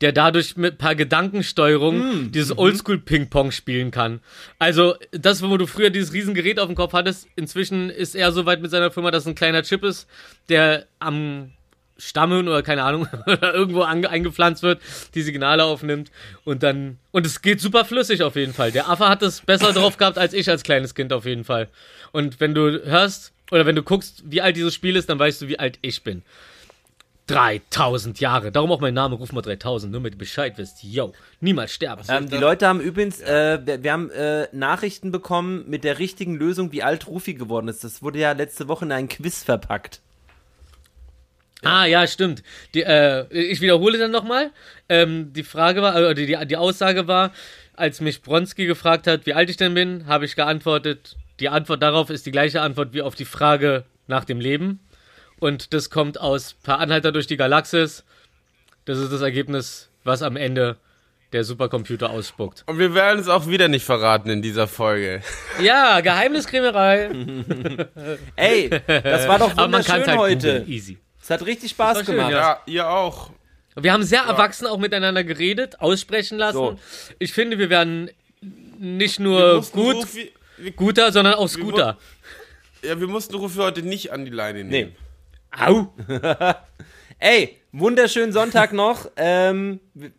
Speaker 2: der dadurch mit ein paar Gedankensteuerung dieses Oldschool-Ping-Pong spielen kann. Also, das, wo du früher dieses Riesengerät auf dem Kopf hattest, inzwischen ist er so weit mit seiner Firma, dass ein kleiner Chip ist, der am Stammen oder keine Ahnung, irgendwo eingepflanzt wird, die Signale aufnimmt und dann, und es geht super flüssig auf jeden Fall. Der Affe hat es besser drauf gehabt als ich als kleines Kind auf jeden Fall. Und wenn du hörst, oder wenn du guckst, wie alt dieses Spiel ist, dann weißt du, wie alt ich bin. 3000 Jahre. Darum auch mein Name, ruf mal 3000, nur damit du Bescheid wisst. Yo, niemals sterben.
Speaker 1: Ähm, die Leute haben übrigens, äh, wir, wir haben äh, Nachrichten bekommen mit der richtigen Lösung, wie alt Rufi geworden ist. Das wurde ja letzte Woche in ein Quiz verpackt.
Speaker 2: Ah, ja, stimmt. Die, äh, ich wiederhole dann nochmal. Ähm, die Frage war, äh, die, die Aussage war, als mich Bronski gefragt hat, wie alt ich denn bin, habe ich geantwortet, die Antwort darauf ist die gleiche Antwort wie auf die Frage nach dem Leben. Und das kommt aus Per Anhalter durch die Galaxis. Das ist das Ergebnis, was am Ende der Supercomputer ausspuckt.
Speaker 3: Und wir werden es auch wieder nicht verraten in dieser Folge.
Speaker 2: Ja, Geheimniskrämerei.
Speaker 1: Ey, das war doch
Speaker 2: Aber man kann
Speaker 1: wunderschön
Speaker 2: halt
Speaker 1: heute.
Speaker 2: Easy.
Speaker 1: Es hat richtig Spaß
Speaker 2: schön,
Speaker 1: gemacht.
Speaker 2: ja.
Speaker 3: Ja, ihr auch.
Speaker 2: Wir haben sehr erwachsen auch miteinander geredet, aussprechen lassen.
Speaker 1: So.
Speaker 2: Ich finde, wir werden nicht nur gut,
Speaker 3: Rufi, wir,
Speaker 2: guter, sondern auch Scooter.
Speaker 3: ja, wir mussten Rufi heute nicht an die Leine nehmen.
Speaker 1: Nee.
Speaker 6: Au!
Speaker 1: Ey, wunderschönen Sonntag noch. Ähm, wir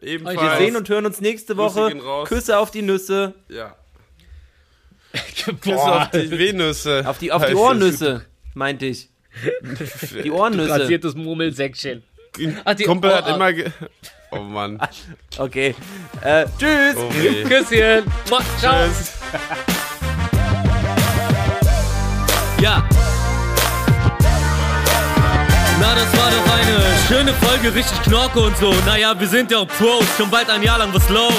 Speaker 3: Ebenfalls.
Speaker 1: sehen und hören uns nächste Woche. Küsse auf die Nüsse.
Speaker 3: Ja. Bis auf die Venüsse.
Speaker 1: Auf die, auf die Ohrnüsse, meinte ich. Die Ohrnüsse.
Speaker 6: Rasiertes Murmelsäckchen. Ach, die
Speaker 3: Kumpel hat
Speaker 6: Ohr-
Speaker 3: immer. Ge oh Mann.
Speaker 1: Okay. Äh, tschüss.
Speaker 3: Oh weh.
Speaker 6: Küsschen. Ciao.
Speaker 3: Tschüss.
Speaker 2: Ja. Na, das war doch eine schöne Folge, richtig Knorke und so. Naja, wir sind ja auch Pros, schon bald ein Jahr lang was los.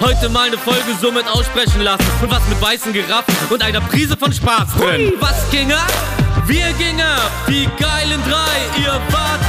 Speaker 2: Heute mal eine Folge so mit aussprechen lassen und was mit weißen Giraffen und einer Prise von Spaß drin. Was ging ab? Wir gingen ab, die geilen drei, ihr wart